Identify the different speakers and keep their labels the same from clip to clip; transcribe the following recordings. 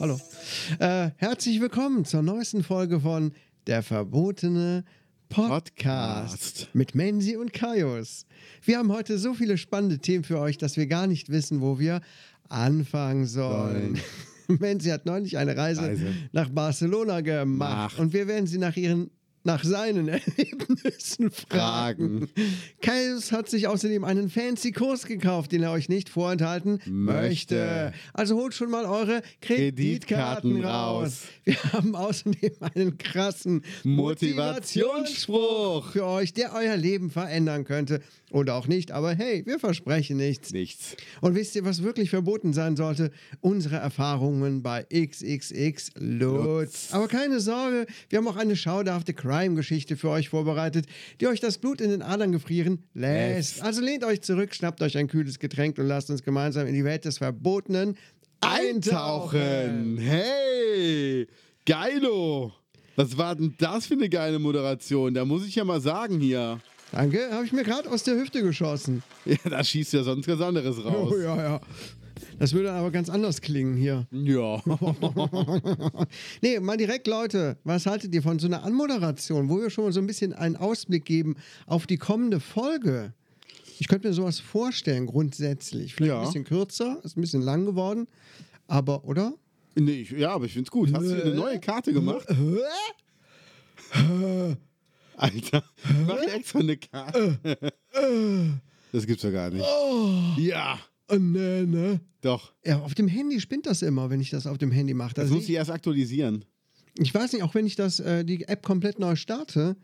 Speaker 1: hallo. Äh, herzlich willkommen zur neuesten Folge von Der verbotene Podcast,
Speaker 2: Podcast.
Speaker 1: mit Menzi und Kaius. Wir haben heute so viele spannende Themen für euch, dass wir gar nicht wissen, wo wir anfangen sollen. Menzi hat neulich eine Reise,
Speaker 2: Reise.
Speaker 1: nach Barcelona gemacht
Speaker 2: Macht.
Speaker 1: und wir werden sie nach ihren nach seinen Erlebnissen fragen. Kaius hat sich außerdem einen fancy Kurs gekauft, den er euch nicht vorenthalten möchte.
Speaker 2: Möchte.
Speaker 1: Also holt schon mal eure Kreditkarten,
Speaker 2: Kreditkarten
Speaker 1: raus. Wir haben außerdem einen krassen
Speaker 2: Motivationsspruch.
Speaker 1: für euch, der euer Leben verändern könnte. Oder auch nicht, aber hey, wir versprechen nichts.
Speaker 2: Nichts.
Speaker 1: Und wisst ihr, was wirklich verboten sein sollte? Unsere Erfahrungen bei XXX Lutz. Aber keine Sorge, wir haben auch eine schauderhafte Crime-Geschichte für euch vorbereitet, die euch das Blut in den Adern gefrieren lässt. Also lehnt euch zurück, schnappt euch ein kühles Getränk und lasst uns gemeinsam in die Welt des Verbotenen eintauchen.
Speaker 2: Eintauchen. Hey, geilo. Was war denn das für eine geile Moderation? Da muss ich ja mal sagen hier.
Speaker 1: Danke, habe ich mir gerade aus der Hüfte geschossen.
Speaker 2: Ja, da schießt ja sonst was anderes raus.
Speaker 1: Oh ja, ja. Das würde aber ganz anders klingen hier.
Speaker 2: Ja.
Speaker 1: Nee, mal direkt, Leute, was haltet ihr von so einer Anmoderation, wo wir schon mal so ein bisschen einen Ausblick geben auf die kommende Folge? Ich könnte mir sowas vorstellen, grundsätzlich. Vielleicht
Speaker 2: Ja.
Speaker 1: ein bisschen kürzer, ist ein bisschen lang geworden, aber, oder?
Speaker 2: Nee, ich, ja, aber ich find's gut. Hast du eine neue Karte gemacht? Alter, ich mach extra eine Karte. Das gibt's ja gar nicht. Ja,
Speaker 1: Oh, nee, ne?
Speaker 2: Doch.
Speaker 1: Ja, auf dem Handy spinnt das immer, wenn ich das auf dem Handy mache.
Speaker 2: Das
Speaker 1: Also
Speaker 2: muss
Speaker 1: ich,
Speaker 2: erst aktualisieren.
Speaker 1: ich weiß nicht, auch wenn ich das, äh, die App komplett neu starte,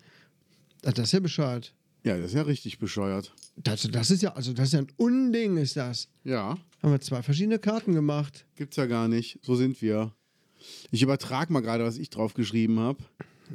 Speaker 1: das ist ja Bescheid.
Speaker 2: Ja, das ist ja richtig bescheuert.
Speaker 1: Das, das ist ja, also das ist ja ein Unding, ist das.
Speaker 2: Ja,
Speaker 1: Haben wir zwei verschiedene Karten gemacht.
Speaker 2: gibt's ja gar nicht. So sind wir. Ich übertrage mal gerade, was ich drauf geschrieben habe.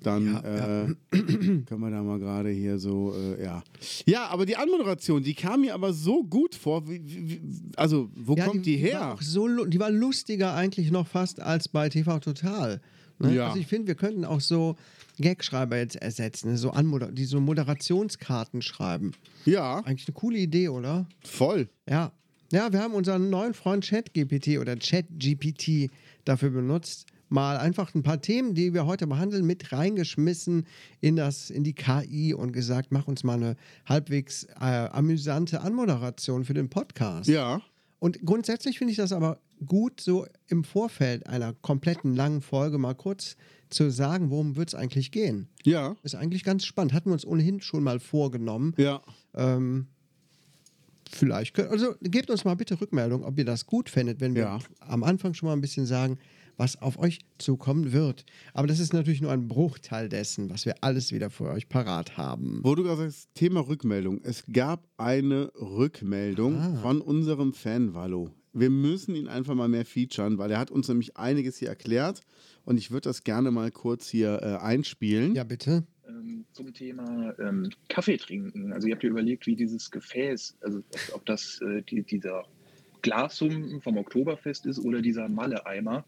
Speaker 2: Dann
Speaker 1: Ja,
Speaker 2: äh, können wir da mal gerade hier so, äh, ja. Ja, aber die Anmoderation, die kam mir aber so gut vor. Wie, wie, also, wo
Speaker 1: Ja,
Speaker 2: kommt die,
Speaker 1: War
Speaker 2: her?
Speaker 1: auch so, die war lustiger eigentlich noch fast als bei TV Total. Ne?
Speaker 2: Ja.
Speaker 1: Also ich finde, wir könnten auch so Gagschreiber jetzt ersetzen, so Anmoder die so Moderationskarten schreiben.
Speaker 2: Ja,
Speaker 1: Eigentlich eine coole Idee, oder?
Speaker 2: voll.
Speaker 1: Ja. Ja, wir haben unseren neuen Freund ChatGPT oder ChatGPT dafür benutzt, mal einfach ein paar Themen, die wir heute behandeln, mit reingeschmissen in, das, in die KI und gesagt, mach uns mal eine halbwegs äh, amüsante Anmoderation für den Podcast.
Speaker 2: Ja,
Speaker 1: Und grundsätzlich finde ich das aber gut, so im Vorfeld einer kompletten langen Folge mal kurz zu sagen, worum wird es eigentlich gehen.
Speaker 2: ja,
Speaker 1: Ist eigentlich ganz spannend. Hatten wir uns ohnehin schon mal vorgenommen.
Speaker 2: ja.
Speaker 1: Ähm, vielleicht könnt, also gebt uns mal bitte Rückmeldung, ob ihr das gut fändet, wenn wir
Speaker 2: Ja.
Speaker 1: am Anfang schon mal ein bisschen sagen, was auf euch zukommen wird. Aber das ist natürlich nur ein Bruchteil dessen, was wir alles wieder für euch parat haben.
Speaker 2: Wo du gerade sagst, Thema Rückmeldung. Es gab eine Rückmeldung
Speaker 1: Ah.
Speaker 2: von unserem Fan Wallo. Wir müssen ihn einfach mal mehr featuren, weil er hat uns nämlich einiges hier erklärt und ich würde das gerne mal kurz hier äh, einspielen.
Speaker 1: Ja, bitte.
Speaker 3: ähm, zum Thema ähm, Kaffee trinken. Also ihr habt ja überlegt, wie dieses Gefäß, also ob, ob das äh, die, dieser Glashumpen vom Oktoberfest ist oder dieser Malle-Eimer.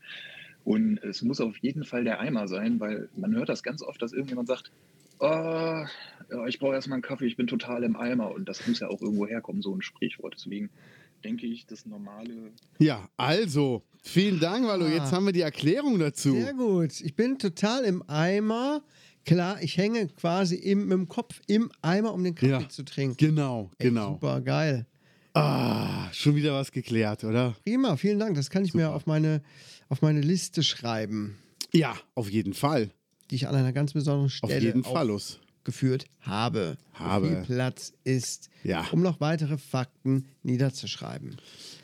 Speaker 3: Und es muss auf jeden Fall der Eimer sein, weil man hört das ganz oft, dass irgendjemand sagt, oh, ja, ich brauche erstmal einen Kaffee, ich bin total im Eimer. Und das muss ja auch irgendwo herkommen, so ein Sprichwort. Deswegen denke ich, das normale
Speaker 2: Ja, also, vielen Dank, Wallo.
Speaker 1: Ah.
Speaker 2: Jetzt haben wir die Erklärung dazu.
Speaker 1: Sehr gut. Ich bin total im Eimer. Klar, ich hänge quasi im, mit dem Kopf im Eimer, um den Kaffee
Speaker 2: Ja.
Speaker 1: zu trinken.
Speaker 2: Genau,
Speaker 1: Ey,
Speaker 2: genau.
Speaker 1: Super geil.
Speaker 2: Ah, schon wieder was geklärt, oder?
Speaker 1: Prima, vielen Dank. Das kann ich mir
Speaker 2: Super.
Speaker 1: auf meine, auf meine Liste schreiben,
Speaker 2: Ja, auf jeden Fall.
Speaker 1: die ich an einer ganz besonderen
Speaker 2: Auf
Speaker 1: Stelle
Speaker 2: jeden Fall. Los.
Speaker 1: aufgeführt habe.
Speaker 2: Habe.
Speaker 1: Viel Platz ist,
Speaker 2: Ja.
Speaker 1: um noch weitere Fakten niederzuschreiben.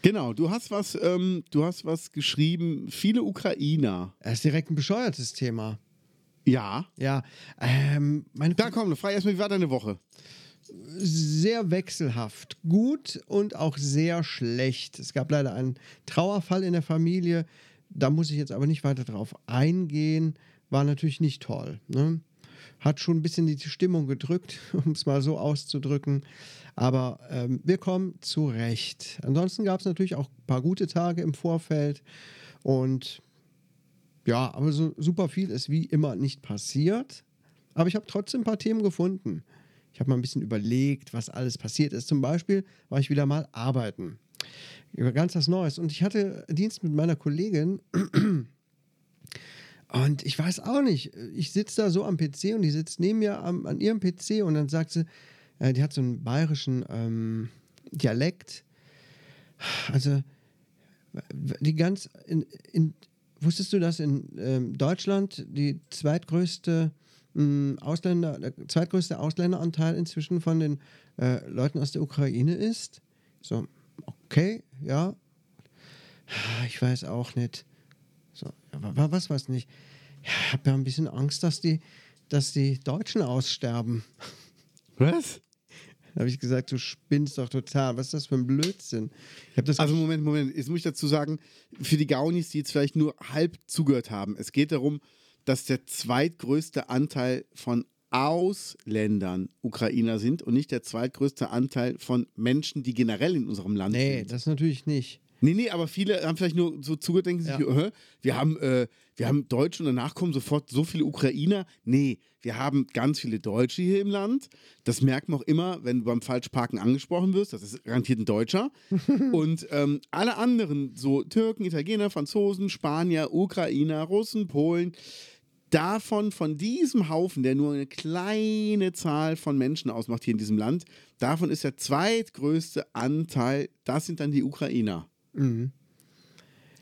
Speaker 2: Genau, du hast was, ähm, du hast was geschrieben. Viele Ukrainer.
Speaker 1: Das ist direkt ein bescheuertes Thema.
Speaker 2: Ja.
Speaker 1: Ja, ähm,
Speaker 2: Da komm, frei erstmal, wie war deine Woche?
Speaker 1: sehr wechselhaft. Gut und auch sehr schlecht. Es gab leider einen Trauerfall in der Familie. Da muss ich jetzt aber nicht weiter drauf eingehen. War natürlich nicht toll. Ne? Hat schon ein bisschen die Stimmung gedrückt, um es mal so auszudrücken. Aber ähm, wir kommen zurecht. Ansonsten gab es natürlich auch ein paar gute Tage im Vorfeld. Und ja, aber so super viel ist wie immer nicht passiert. Aber ich habe trotzdem ein paar Themen gefunden. Ich habe mal ein bisschen überlegt, was alles passiert ist. Zum Beispiel war ich wieder mal arbeiten. Über ganz was Neues. Und ich hatte Dienst mit meiner Kollegin. Und ich weiß auch nicht. Ich sitze da so am PC und die sitzt neben mir am, an ihrem PC und dann sagt sie, äh, die hat so einen bayerischen ähm, Dialekt. Also, die ganz. In, in, wusstest du, dass in ähm, Deutschland die zweitgrößte mh, Ausländer, der zweitgrößte Ausländeranteil inzwischen von den äh, Leuten aus der Ukraine ist? So, okay, ja. Ich weiß auch nicht. So, aber was weiß nicht. Ja, ich habe ja ein bisschen Angst, dass die, dass die Deutschen aussterben.
Speaker 2: Was?
Speaker 1: Da habe ich gesagt, du spinnst doch total. Was ist das für ein Blödsinn? Ich habe das
Speaker 2: Also Moment, Moment. Jetzt muss ich dazu sagen, für die Gaunis, die jetzt vielleicht nur halb zugehört haben, es geht darum, dass der zweitgrößte Anteil von Ausländern Ukrainer sind und nicht der zweitgrößte Anteil von Menschen, die generell in unserem Land
Speaker 1: nee,
Speaker 2: sind.
Speaker 1: das natürlich nicht.
Speaker 2: Nee, nee, aber viele haben vielleicht nur so sich,
Speaker 1: Ja.
Speaker 2: Hä? wir haben, äh, wir haben Deutsche und danach kommen sofort so viele Ukrainer. Nee, wir haben ganz viele Deutsche hier im Land. Das merkt man auch immer, wenn du beim Falschparken angesprochen wirst. Das ist garantiert ein Deutscher. und ähm, alle anderen, so Türken, Italiener, Franzosen, Spanier, Ukrainer, Russen, Polen, davon, von diesem Haufen, der nur eine kleine Zahl von Menschen ausmacht hier in diesem Land, davon ist der zweitgrößte Anteil, das sind dann die Ukrainer.
Speaker 1: Mhm.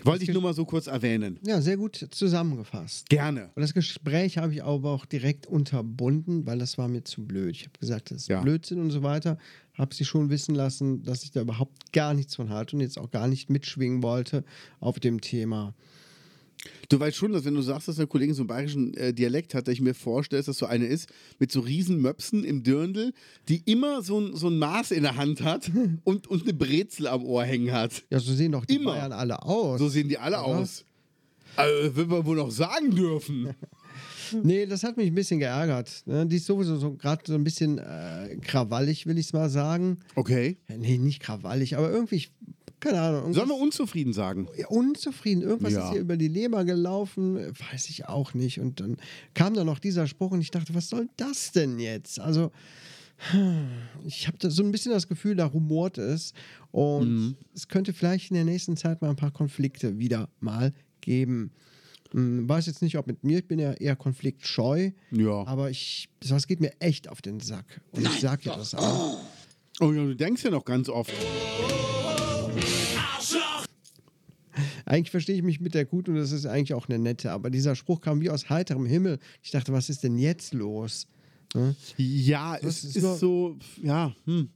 Speaker 2: Wollte ich nur mal so kurz erwähnen.
Speaker 1: Ja, sehr gut zusammengefasst.
Speaker 2: Gerne.
Speaker 1: Und das Gespräch habe ich aber auch direkt unterbunden, weil das war mir zu blöd. Ich habe gesagt, das ist
Speaker 2: Ja.
Speaker 1: Blödsinn und so weiter. Habe sie schon wissen lassen, dass ich da überhaupt gar nichts von halte und jetzt auch gar nicht mitschwingen wollte auf dem Thema.
Speaker 2: Du weißt schon, dass wenn du sagst, dass der Kollege so einen bayerischen äh, Dialekt hat, dass ich mir vorstelle, dass das so eine ist mit so riesen Möpsen im Dirndl, die immer so ein, so ein Maß in der Hand hat und, und eine Brezel am Ohr hängen hat.
Speaker 1: Ja, so sehen doch die
Speaker 2: Immer.
Speaker 1: Bayern alle aus.
Speaker 2: So sehen die alle
Speaker 1: Ja.
Speaker 2: aus. Also, will man wohl noch sagen dürfen.
Speaker 1: Nee, das hat mich ein bisschen geärgert. Ne? Die ist sowieso so, gerade so ein bisschen äh, krawallig, will ich es mal sagen.
Speaker 2: Okay.
Speaker 1: Ja, Nee, nicht krawallig, aber irgendwie, ich- keine Ahnung.
Speaker 2: Sollen wir unzufrieden sagen?
Speaker 1: ja, unzufrieden. Irgendwas
Speaker 2: Ja.
Speaker 1: ist hier über die Leber gelaufen, weiß ich auch nicht. Und dann kam da noch dieser Spruch und ich dachte, was soll das denn jetzt? Also, ich habe so ein bisschen das Gefühl, da rumort es. Und
Speaker 2: Mhm.
Speaker 1: es könnte vielleicht in der nächsten Zeit mal ein paar Konflikte wieder mal geben. Hm, weiß jetzt nicht, ob mit mir, ich bin ja eher konfliktscheu,
Speaker 2: Ja.
Speaker 1: aber ich, das geht mir echt auf den Sack. Und ich sag dir das auch.
Speaker 2: Oh ja, du denkst ja noch ganz oft.
Speaker 1: Eigentlich verstehe ich mich mit der gut und das ist eigentlich auch eine nette, aber dieser Spruch kam wie aus heiterem Himmel. Ich dachte, was ist denn jetzt los? Ne?
Speaker 2: Ja, es
Speaker 1: ist
Speaker 2: ist, so, ja, hm.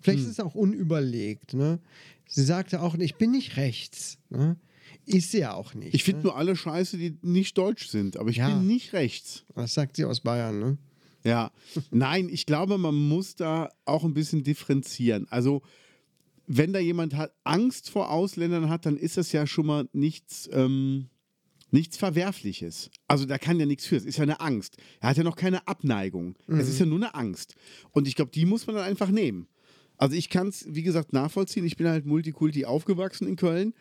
Speaker 1: Vielleicht ist es auch unüberlegt. Ne? Sie sagte auch, ich bin nicht rechts. Ne? Ist sie ja auch nicht.
Speaker 2: Ich finde
Speaker 1: ne?
Speaker 2: nur alle Scheiße, die nicht deutsch sind, aber ich
Speaker 1: Ja.
Speaker 2: bin nicht rechts.
Speaker 1: Das sagt sie aus Bayern. Ne?
Speaker 2: Ja, nein, ich glaube, man muss da auch ein bisschen differenzieren. Also, wenn da jemand hat, Angst vor Ausländern hat, dann ist das ja schon mal nichts, ähm, nichts Verwerfliches. Also, da kann ja nichts für. Es ist ja eine Angst. Er hat ja noch keine Abneigung. Es ist ja nur eine Angst. Und ich glaube, die muss man dann einfach nehmen. Also, ich kann es, wie gesagt, nachvollziehen. Ich bin halt Multikulti aufgewachsen in Köln.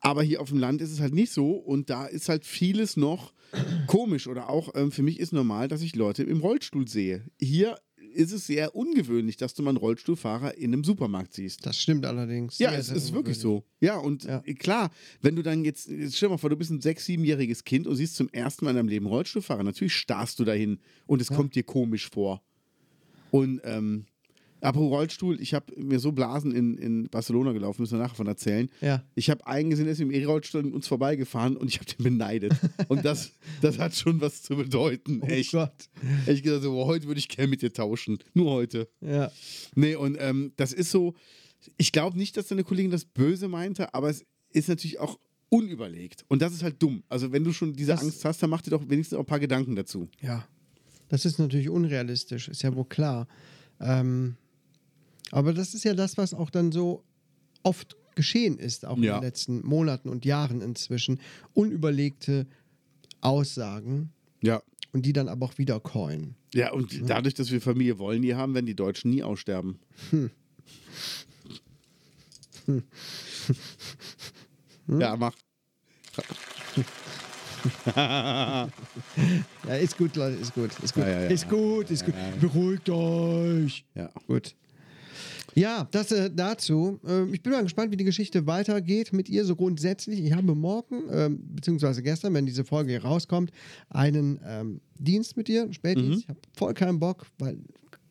Speaker 2: Aber hier auf dem Land ist es halt nicht so und da ist halt vieles noch komisch oder auch ähm, für mich ist normal, dass ich Leute im Rollstuhl sehe. Hier ist es sehr ungewöhnlich, dass du mal einen Rollstuhlfahrer in einem Supermarkt siehst.
Speaker 1: Das stimmt allerdings.
Speaker 2: Ja, es ist wirklich so. Ja, und
Speaker 1: Ja.
Speaker 2: äh, klar, wenn du dann jetzt, jetzt stell dir mal vor, du bist ein sechs-, siebenjähriges Kind und siehst zum ersten Mal in deinem Leben Rollstuhlfahrer. Natürlich starrst du dahin und es kommt dir komisch vor. Und ähm, apropos Rollstuhl, ich habe mir so Blasen in, in Barcelona gelaufen, müssen wir nachher von erzählen.
Speaker 1: Ja.
Speaker 2: Ich habe einen gesehen, der ist mit dem E-Rollstuhl uns vorbeigefahren und ich habe den beneidet. und das, das hat schon was zu bedeuten.
Speaker 1: Oh
Speaker 2: Echt.
Speaker 1: Gott.
Speaker 2: Ich gesagt, so, heute würde ich gerne mit dir tauschen. Nur heute.
Speaker 1: Ja.
Speaker 2: Nee, und ähm, das ist so, ich glaube nicht, dass deine Kollegin das böse meinte, aber es ist natürlich auch unüberlegt. Und das ist halt dumm. Also wenn du schon diese
Speaker 1: Das-
Speaker 2: Angst hast, dann mach dir doch wenigstens auch ein paar Gedanken dazu.
Speaker 1: Ja. Das ist natürlich unrealistisch, ist ja wohl klar. Ähm, aber das ist ja das, was auch dann so oft geschehen ist, auch in
Speaker 2: Ja.
Speaker 1: den letzten Monaten und Jahren inzwischen. Unüberlegte Aussagen
Speaker 2: Ja.
Speaker 1: und die dann aber auch wieder coin.
Speaker 2: Ja, und dadurch, dass wir Familie wollen, die haben, werden die Deutschen nie aussterben. Ja, mach.
Speaker 1: Ja, ist gut, Leute, ist gut. Ist gut,
Speaker 2: Ja, ja, ja.
Speaker 1: ist, gut ist gut. Beruhigt euch.
Speaker 2: Ja.
Speaker 1: Gut. Ja, das äh, dazu. Ähm, ich bin mal gespannt, wie die Geschichte weitergeht mit ihr so grundsätzlich. Ich habe morgen, ähm, beziehungsweise gestern, wenn diese Folge hier rauskommt, einen ähm, Dienst mit ihr, Spätdienst. Ich habe voll keinen Bock, weil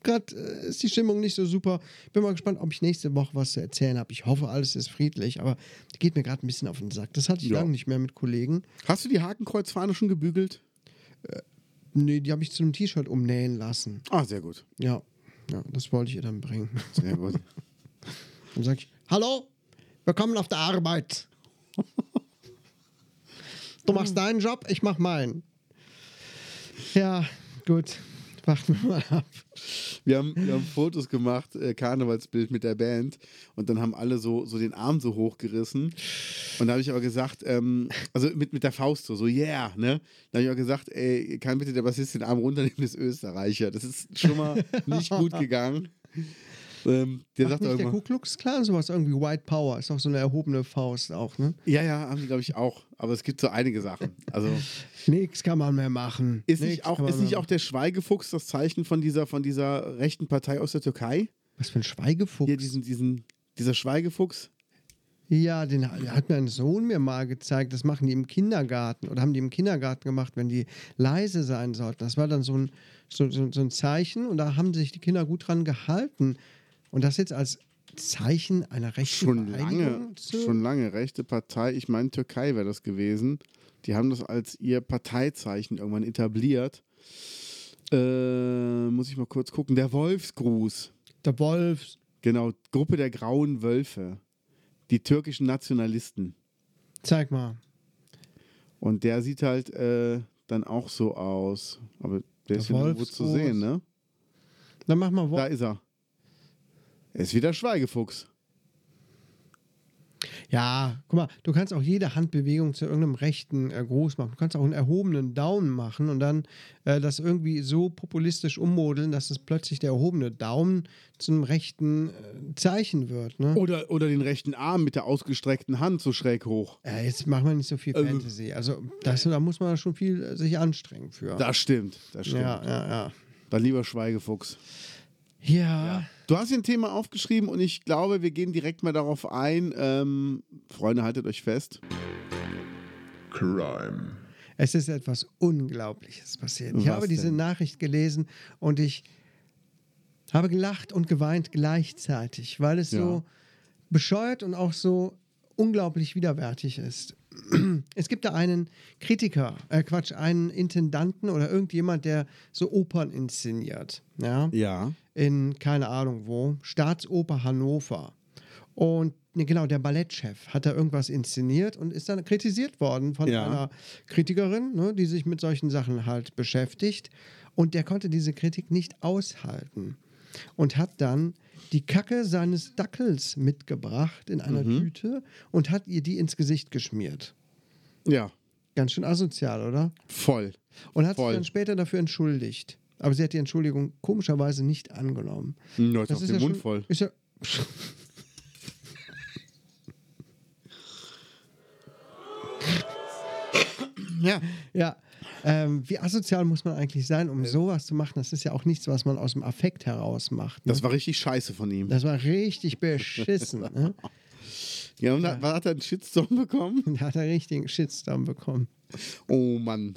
Speaker 1: gerade äh, ist die Stimmung nicht so super. Bin mal gespannt, ob ich nächste Woche was zu erzählen habe. Ich hoffe, alles ist friedlich, aber geht mir gerade ein bisschen auf den Sack. Das hatte ich
Speaker 2: Ja.
Speaker 1: lange nicht mehr mit Kollegen.
Speaker 2: Hast du die Hakenkreuzfahne schon gebügelt?
Speaker 1: Nee, die habe ich zu einem T-Shirt umnähen lassen.
Speaker 2: Ah, sehr gut.
Speaker 1: Ja. Ja, das wollte ich ihr dann bringen.
Speaker 2: Sehr gut.
Speaker 1: Dann sag ich, hallo, willkommen auf der Arbeit. Du machst deinen Job, ich mach meinen. Ja, gut. Warten wir mal ab.
Speaker 2: Wir haben, wir haben Fotos gemacht, äh, Karnevalsbild mit der Band und dann haben alle so, so den Arm so hochgerissen. Und da habe ich aber gesagt, ähm, also mit, mit der Faust so, so yeah, ne? Da habe ich auch gesagt, ey, kann bitte der Bassist den Arm runternehmen des Österreicher. Das ist schon mal nicht gut gegangen. Ähm, der
Speaker 1: Macht
Speaker 2: sagt
Speaker 1: nicht der Ku Klux Klan sowas irgendwie White Power? Ist auch so eine erhobene Faust auch, ne?
Speaker 2: ja, ja, haben die, glaube ich, auch. Aber es gibt so einige Sachen. Also
Speaker 1: Nix kann man mehr machen.
Speaker 2: ist nicht auch, ist nicht auch der Schweigefuchs das Zeichen von dieser, von dieser rechten Partei aus der Türkei?
Speaker 1: Was für ein Schweigefuchs.
Speaker 2: Hier diesen, diesen, dieser Schweigefuchs.
Speaker 1: Ja, den hat mein Sohn mir mal gezeigt. Das machen die im Kindergarten oder haben die im Kindergarten gemacht, wenn die leise sein sollten. Das war dann so ein, so, so, so ein Zeichen und da haben sich die Kinder gut dran gehalten. Und das jetzt als Zeichen einer rechten
Speaker 2: Schon lange, schon lange. Rechte Partei, ich meine Türkei wäre das gewesen. Die haben das als ihr Parteizeichen irgendwann etabliert. Äh, muss ich mal kurz gucken. Der Wolfsgruß.
Speaker 1: Der Wolf.
Speaker 2: Genau, Gruppe der grauen Wölfe. Die türkischen Nationalisten.
Speaker 1: Zeig mal.
Speaker 2: Und der sieht halt äh, dann auch so aus. Aber der ist
Speaker 1: Der
Speaker 2: ja nirgendwo zu sehen, ne?
Speaker 1: Dann mach mal
Speaker 2: Da
Speaker 1: Wolf.
Speaker 2: ist er. Ist wieder Schweigefuchs.
Speaker 1: Ja, guck mal, du kannst auch jede Handbewegung zu irgendeinem rechten äh, Gruß machen. Du kannst auch einen erhobenen Daumen machen und dann äh, das irgendwie so populistisch ummodeln, dass es plötzlich der erhobene Daumen zu einem rechten äh, Zeichen wird. Ne?
Speaker 2: Oder, oder den rechten Arm mit der ausgestreckten Hand so schräg hoch.
Speaker 1: Äh, jetzt machen wir nicht so viel
Speaker 2: Also-
Speaker 1: Fantasy. Also das, da muss man schon viel äh, sich anstrengen für.
Speaker 2: Das stimmt, das stimmt.
Speaker 1: ja, ja, ja.
Speaker 2: Dann lieber Schweigefuchs.
Speaker 1: Ja,
Speaker 2: Du hast hier ein Thema aufgeschrieben und ich glaube, wir gehen direkt mal darauf ein. Ähm, Freunde, haltet euch fest.
Speaker 4: Crime.
Speaker 1: es ist etwas Unglaubliches passiert. Ich
Speaker 2: Was
Speaker 1: habe diese
Speaker 2: denn?
Speaker 1: Nachricht gelesen und ich habe gelacht und geweint gleichzeitig, weil es
Speaker 2: Ja.
Speaker 1: so bescheuert und auch so unglaublich widerwärtig ist. Es gibt da einen Kritiker, äh Quatsch, einen Intendanten oder irgendjemand, der so Opern inszeniert. Ja.
Speaker 2: Ja.
Speaker 1: in keine Ahnung wo, Staatsoper Hannover. Und ne, genau, der Ballettchef hat da irgendwas inszeniert und ist dann kritisiert worden von
Speaker 2: Ja.
Speaker 1: einer Kritikerin, ne, die sich mit solchen Sachen halt beschäftigt. Und der konnte diese Kritik nicht aushalten und hat dann die Kacke seines Dackels mitgebracht in einer
Speaker 2: Mhm.
Speaker 1: Tüte und hat ihr die ins Gesicht geschmiert.
Speaker 2: Ja,
Speaker 1: Ganz schön asozial, oder?
Speaker 2: voll.
Speaker 1: Und hat
Speaker 2: Voll.
Speaker 1: sich dann später dafür entschuldigt. Aber sie hat die Entschuldigung komischerweise nicht angenommen.
Speaker 2: Hm, Jetzt
Speaker 1: Das
Speaker 2: auf
Speaker 1: ist
Speaker 2: den
Speaker 1: ja
Speaker 2: Mund
Speaker 1: schon,
Speaker 2: voll.
Speaker 1: Ist ja,
Speaker 2: Ja.
Speaker 1: ja. Ähm, wie asozial muss man eigentlich sein, um sowas zu machen? Das ist ja auch nichts, was man aus dem Affekt heraus macht. Ne?
Speaker 2: Das war richtig scheiße von ihm.
Speaker 1: Das war richtig beschissen. ne?
Speaker 2: Ja, und da- was hat er einen Shitstorm bekommen?
Speaker 1: Da hat er richtigen Shitstorm bekommen.
Speaker 2: Oh Mann.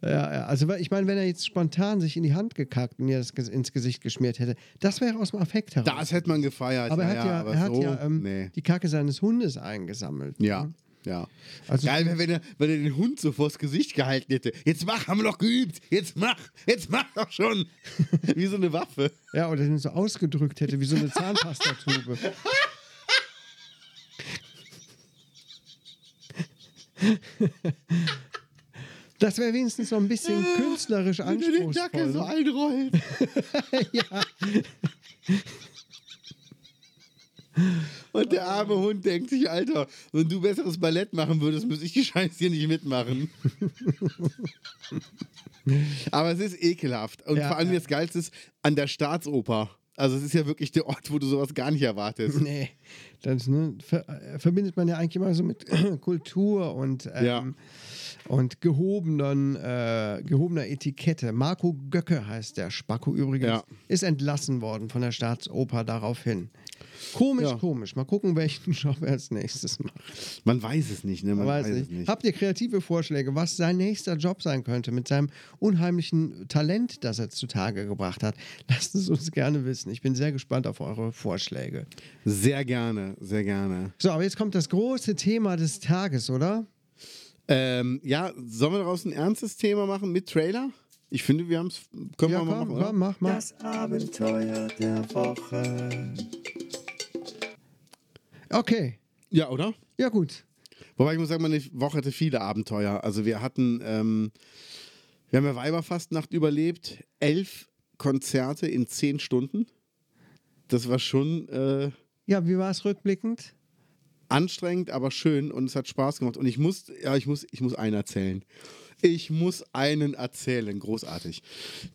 Speaker 1: Ja, ja, also ich meine, wenn er jetzt spontan sich in die Hand gekackt und ihr das ins Gesicht geschmiert hätte, das wäre aus dem Affekt heraus.
Speaker 2: Das hätte man gefeiert.
Speaker 1: aber er hat ja,
Speaker 2: aber
Speaker 1: er hat
Speaker 2: so,
Speaker 1: ja ähm,
Speaker 2: nee.
Speaker 1: die Kacke seines Hundes eingesammelt.
Speaker 2: Ja, ja.
Speaker 1: Also-
Speaker 2: Geil wäre, wenn er, wenn er den Hund so vors Gesicht gehalten hätte. Jetzt mach, haben wir doch geübt. Jetzt mach, jetzt mach doch schon. Wie so eine Waffe.
Speaker 1: Ja, oder den so ausgedrückt hätte, wie so eine Zahnpastatube. Das wäre wenigstens so ein bisschen künstlerisch
Speaker 2: Wenn er den Dackel so
Speaker 1: anspruchsvoll.
Speaker 2: einrollt.
Speaker 1: ja.
Speaker 2: Und der arme Hund denkt sich, Alter, wenn du besseres Ballett machen würdest, müsste ich die Scheiße hier nicht mitmachen. Aber es ist ekelhaft. Und
Speaker 1: Ja,
Speaker 2: vor allem
Speaker 1: ja.
Speaker 2: das Geilste ist an der Staatsoper. Also es ist ja wirklich der Ort, wo du sowas gar nicht erwartest.
Speaker 1: Nee, das ne, ver äh, verbindet man ja eigentlich immer so mit Kultur und, ähm,
Speaker 2: Ja.
Speaker 1: und gehobenen, äh, gehobener Etikette. Marco Göcke heißt der Spacko übrigens.
Speaker 2: Ja.
Speaker 1: Ist entlassen worden von der Staatsoper daraufhin. Komisch,
Speaker 2: Ja.
Speaker 1: komisch. Mal gucken, welchen Job er als nächstes macht.
Speaker 2: Man weiß es nicht, ne? Man
Speaker 1: Weiß
Speaker 2: weiß,
Speaker 1: nicht.
Speaker 2: es nicht.
Speaker 1: Habt ihr kreative Vorschläge, was sein nächster Job sein könnte mit seinem unheimlichen Talent, das er zutage gebracht hat? Lasst es uns gerne wissen. Ich bin sehr gespannt auf eure Vorschläge.
Speaker 2: Sehr gerne, sehr gerne.
Speaker 1: So, aber jetzt kommt das große Thema des Tages, oder?
Speaker 2: Ähm, ja, sollen wir daraus ein ernstes Thema machen mit Trailer? Ich finde, wir haben es. Können
Speaker 1: ja,
Speaker 2: wir mal
Speaker 1: komm,
Speaker 2: machen, oder?
Speaker 1: komm, mach mal.
Speaker 4: Das Abenteuer der Woche.
Speaker 1: Okay,
Speaker 2: Ja, oder?
Speaker 1: ja gut.
Speaker 2: Wobei ich muss sagen, meine Woche hatte viele Abenteuer. Also wir hatten, ähm, wir haben ja Weiberfastnacht überlebt, elf Konzerte in zehn Stunden. Das war schon äh,
Speaker 1: Ja, wie war es rückblickend?
Speaker 2: anstrengend, aber schön und es hat Spaß gemacht. Und ich muss, ja, ich muss, ich muss einen erzählen. Ich muss einen erzählen, großartig.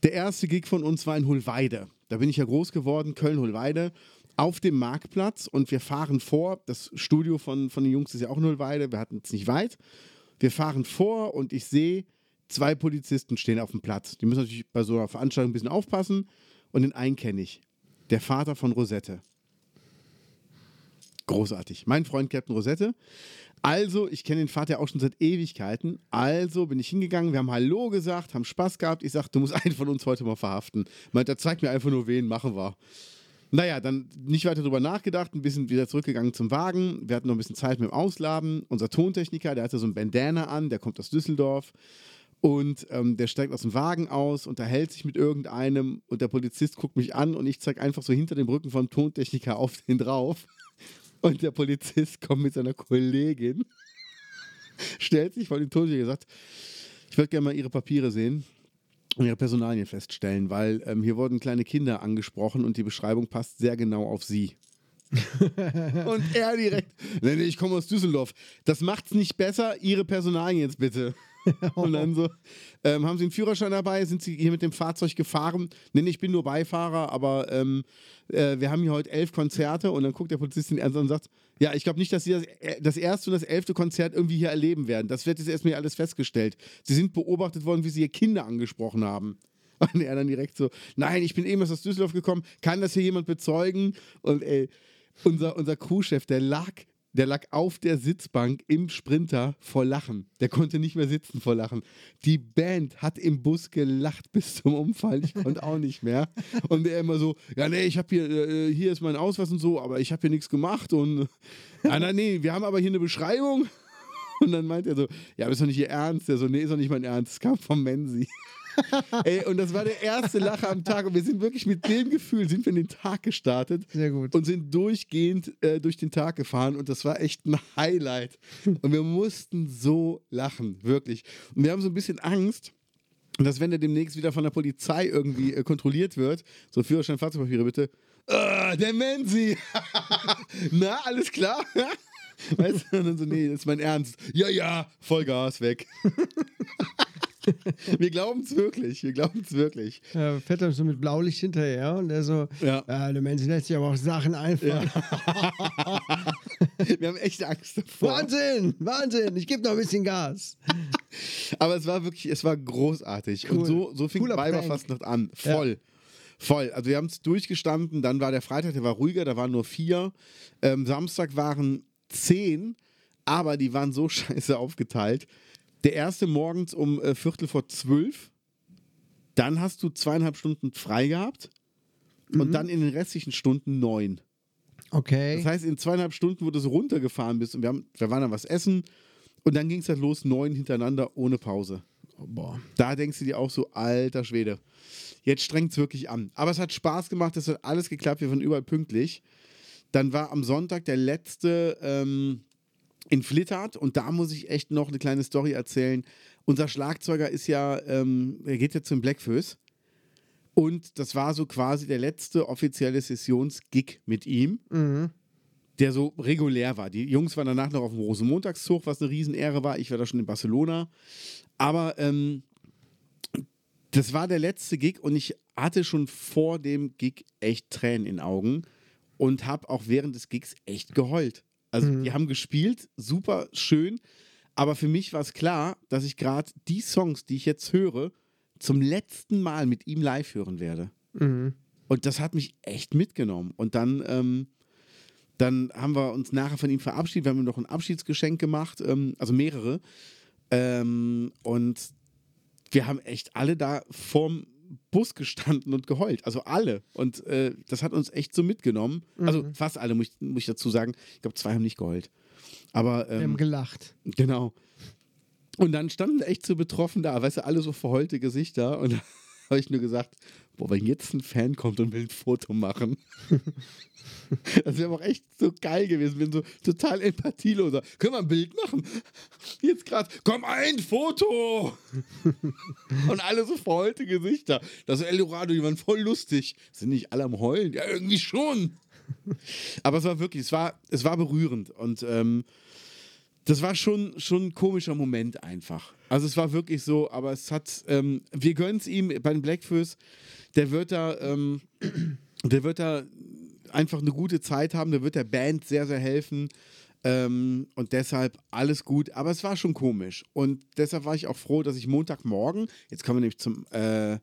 Speaker 2: Der erste Gig von uns war in Hohlweide. Da bin ich ja groß geworden, Köln-Hohlweide, auf dem Marktplatz und wir fahren vor. Das Studio von, von den Jungs ist ja auch in Hohlweide, wir hatten es nicht weit. Wir fahren vor und ich sehe, zwei Polizisten stehen auf dem Platz. Die müssen natürlich bei so einer Veranstaltung ein bisschen aufpassen und den einen kenne ich. Der Vater von Rosette. Großartig. Mein Freund Captain Rosette. Also, ich kenne den Vater auch schon seit Ewigkeiten. Also bin ich hingegangen, wir haben Hallo gesagt, haben Spaß gehabt. Ich sagte, du musst einen von uns heute mal verhaften. Meint, er zeigt mir einfach nur wen, machen wir. Naja, dann nicht weiter drüber nachgedacht, ein bisschen wieder zurückgegangen zum Wagen. Wir hatten noch ein bisschen Zeit mit dem Ausladen. Unser Tontechniker, der hatte so ein Bandana an, der kommt aus Düsseldorf. Und ähm, der steigt aus dem Wagen aus, unterhält sich mit irgendeinem und der Polizist guckt mich an und ich zeige einfach so hinter dem Rücken vom Tontechniker auf den drauf. Und der Polizist kommt mit seiner Kollegin, stellt sich vor den Tontechniker und sagt, ich würde gerne mal Ihre Papiere sehen und Ihre Personalien feststellen, weil ähm, hier wurden kleine Kinder angesprochen und die Beschreibung passt sehr genau auf Sie. und er direkt, nee, nee, ich komme aus Düsseldorf. Das macht's nicht besser, Ihre Personalien jetzt bitte. Und dann so, ähm, haben Sie einen Führerschein dabei? Sind Sie hier mit dem Fahrzeug gefahren? Nee, ich bin nur Beifahrer, aber ähm, äh, wir haben hier heute elf Konzerte. Und dann guckt der Polizist ihn ernst und sagt, ja, ich glaube nicht, dass Sie das, äh, das erste und das elfte Konzert irgendwie hier erleben werden. Das wird jetzt erstmal alles festgestellt. Sie sind beobachtet worden, wie Sie hier Kinder angesprochen haben. Und er dann direkt so, nein, ich bin eben aus Düsseldorf gekommen, kann das hier jemand bezeugen? Und ey, unser, unser Crewchef, der lag, der lag auf der Sitzbank im Sprinter vor Lachen. Der konnte nicht mehr sitzen vor Lachen. Die Band hat im Bus gelacht bis zum Umfall. Ich konnte auch nicht mehr. Und er immer so, ja, nee, ich habe hier, äh, hier ist mein Ausweis und so, aber ich habe hier nichts gemacht. Und, ah, nein, nee, wir haben aber hier eine Beschreibung. Und dann meint er so, ja, aber ist doch nicht Ihr Ernst? Der so, nee, ist doch nicht mein Ernst. Es kam vom Menzi. Ey, und das war der erste Lacher am Tag. Und wir sind wirklich mit dem Gefühl, sind wir in den Tag gestartet
Speaker 1: Sehr gut.
Speaker 2: und sind durchgehend äh, durch den Tag gefahren. Und das war echt ein Highlight. Und wir mussten so lachen, wirklich. Und wir haben so ein bisschen Angst, dass wenn er demnächst wieder von der Polizei irgendwie äh, kontrolliert wird, so Führerschein, Fahrzeugpapiere bitte, ah, der Menzi, na, alles klar? Weißt du, und dann so, nee, das ist mein Ernst. Ja, ja, Vollgas weg. wir glauben es wirklich, wir glauben es wirklich.
Speaker 1: Ja, fährt dann so mit Blaulicht hinterher und der so,
Speaker 2: Ja.
Speaker 1: ja, der Mensch lässt sich aber auch Sachen einfallen.
Speaker 2: Wir haben echt Angst davor.
Speaker 1: Wahnsinn, Wahnsinn, ich gebe noch ein bisschen Gas.
Speaker 2: Aber es war wirklich, es war großartig.
Speaker 1: Cool.
Speaker 2: Und so, so fing
Speaker 1: Cooler
Speaker 2: Weiberfastnacht an. Voll. Voll. Also wir haben es durchgestanden, dann war der Freitag, der war ruhiger, da waren nur vier. Ähm, Samstag waren zehn, aber die waren so scheiße aufgeteilt. Der erste morgens um äh, Viertel vor zwölf. Dann hast du zweieinhalb Stunden frei gehabt. Und dann in den restlichen Stunden neun.
Speaker 1: Okay.
Speaker 2: Das heißt, in zweieinhalb Stunden, wo du so runtergefahren bist und wir, haben, wir waren dann was essen und dann ging es halt los, neun hintereinander ohne Pause.
Speaker 1: Boah.
Speaker 2: Da denkst du dir auch so, alter Schwede. Jetzt strengt es wirklich an. Aber es hat Spaß gemacht, es hat alles geklappt, wir waren überall pünktlich. Dann war am Sonntag der letzte ähm, in Flittert und da muss ich echt noch eine kleine Story erzählen. Unser Schlagzeuger ist ja, ähm, er geht jetzt zum Blackfoes und das war so quasi der letzte offizielle Sessionsgig mit ihm
Speaker 1: Mhm.
Speaker 2: der so regulär war. Die Jungs waren danach noch auf dem Rosenmontagszug, was eine Riesenehre war. Ich war da schon in Barcelona. Aber ähm, das war der letzte Gig und ich hatte schon vor dem Gig echt Tränen in den Augen und habe auch während des Gigs echt geheult. Also
Speaker 1: Mhm.
Speaker 2: die haben gespielt, super schön, aber für mich war es klar, dass ich gerade die Songs, die ich jetzt höre, zum letzten Mal mit ihm live hören werde.
Speaker 1: Mhm.
Speaker 2: Und das hat mich echt mitgenommen. Und dann, ähm, dann haben wir uns nachher von ihm verabschiedet. Wir haben ihm noch ein Abschiedsgeschenk gemacht, ähm, also mehrere. Ähm, und wir haben echt alle da vorm Bus gestanden und geheult. Also alle. Und äh, das hat uns echt so mitgenommen. Also fast alle, muss ich, muss ich dazu sagen. Ich glaube, zwei haben nicht geheult. Aber
Speaker 1: Wir haben
Speaker 2: ähm,
Speaker 1: gelacht.
Speaker 2: Genau. Und dann standen echt so betroffen da, weißt du, alle so verheulte Gesichter. Und da habe ich nur gesagt, boah, wenn jetzt ein Fan kommt und will ein Foto machen. das wäre auch echt so geil gewesen. Bin so total empathieloser. Können wir ein Bild machen? Jetzt gerade, komm, ein Foto! und alle so verheulte Gesichter. Das Eldorado, die waren voll lustig. Sind nicht alle am Heulen? Ja, irgendwie schon. Aber es war wirklich, es war, es war berührend. Und ähm, das war schon, schon ein komischer Moment einfach. Also es war wirklich so, aber es hat, ähm, wir gönnen es ihm bei den Blackfoes, der wird da, ähm, der wird da einfach eine gute Zeit haben, der wird der Band sehr, sehr helfen. Ähm, und deshalb alles gut, aber es war schon komisch. Und deshalb war ich auch froh, dass ich Montagmorgen, jetzt kommen wir nämlich zum, äh,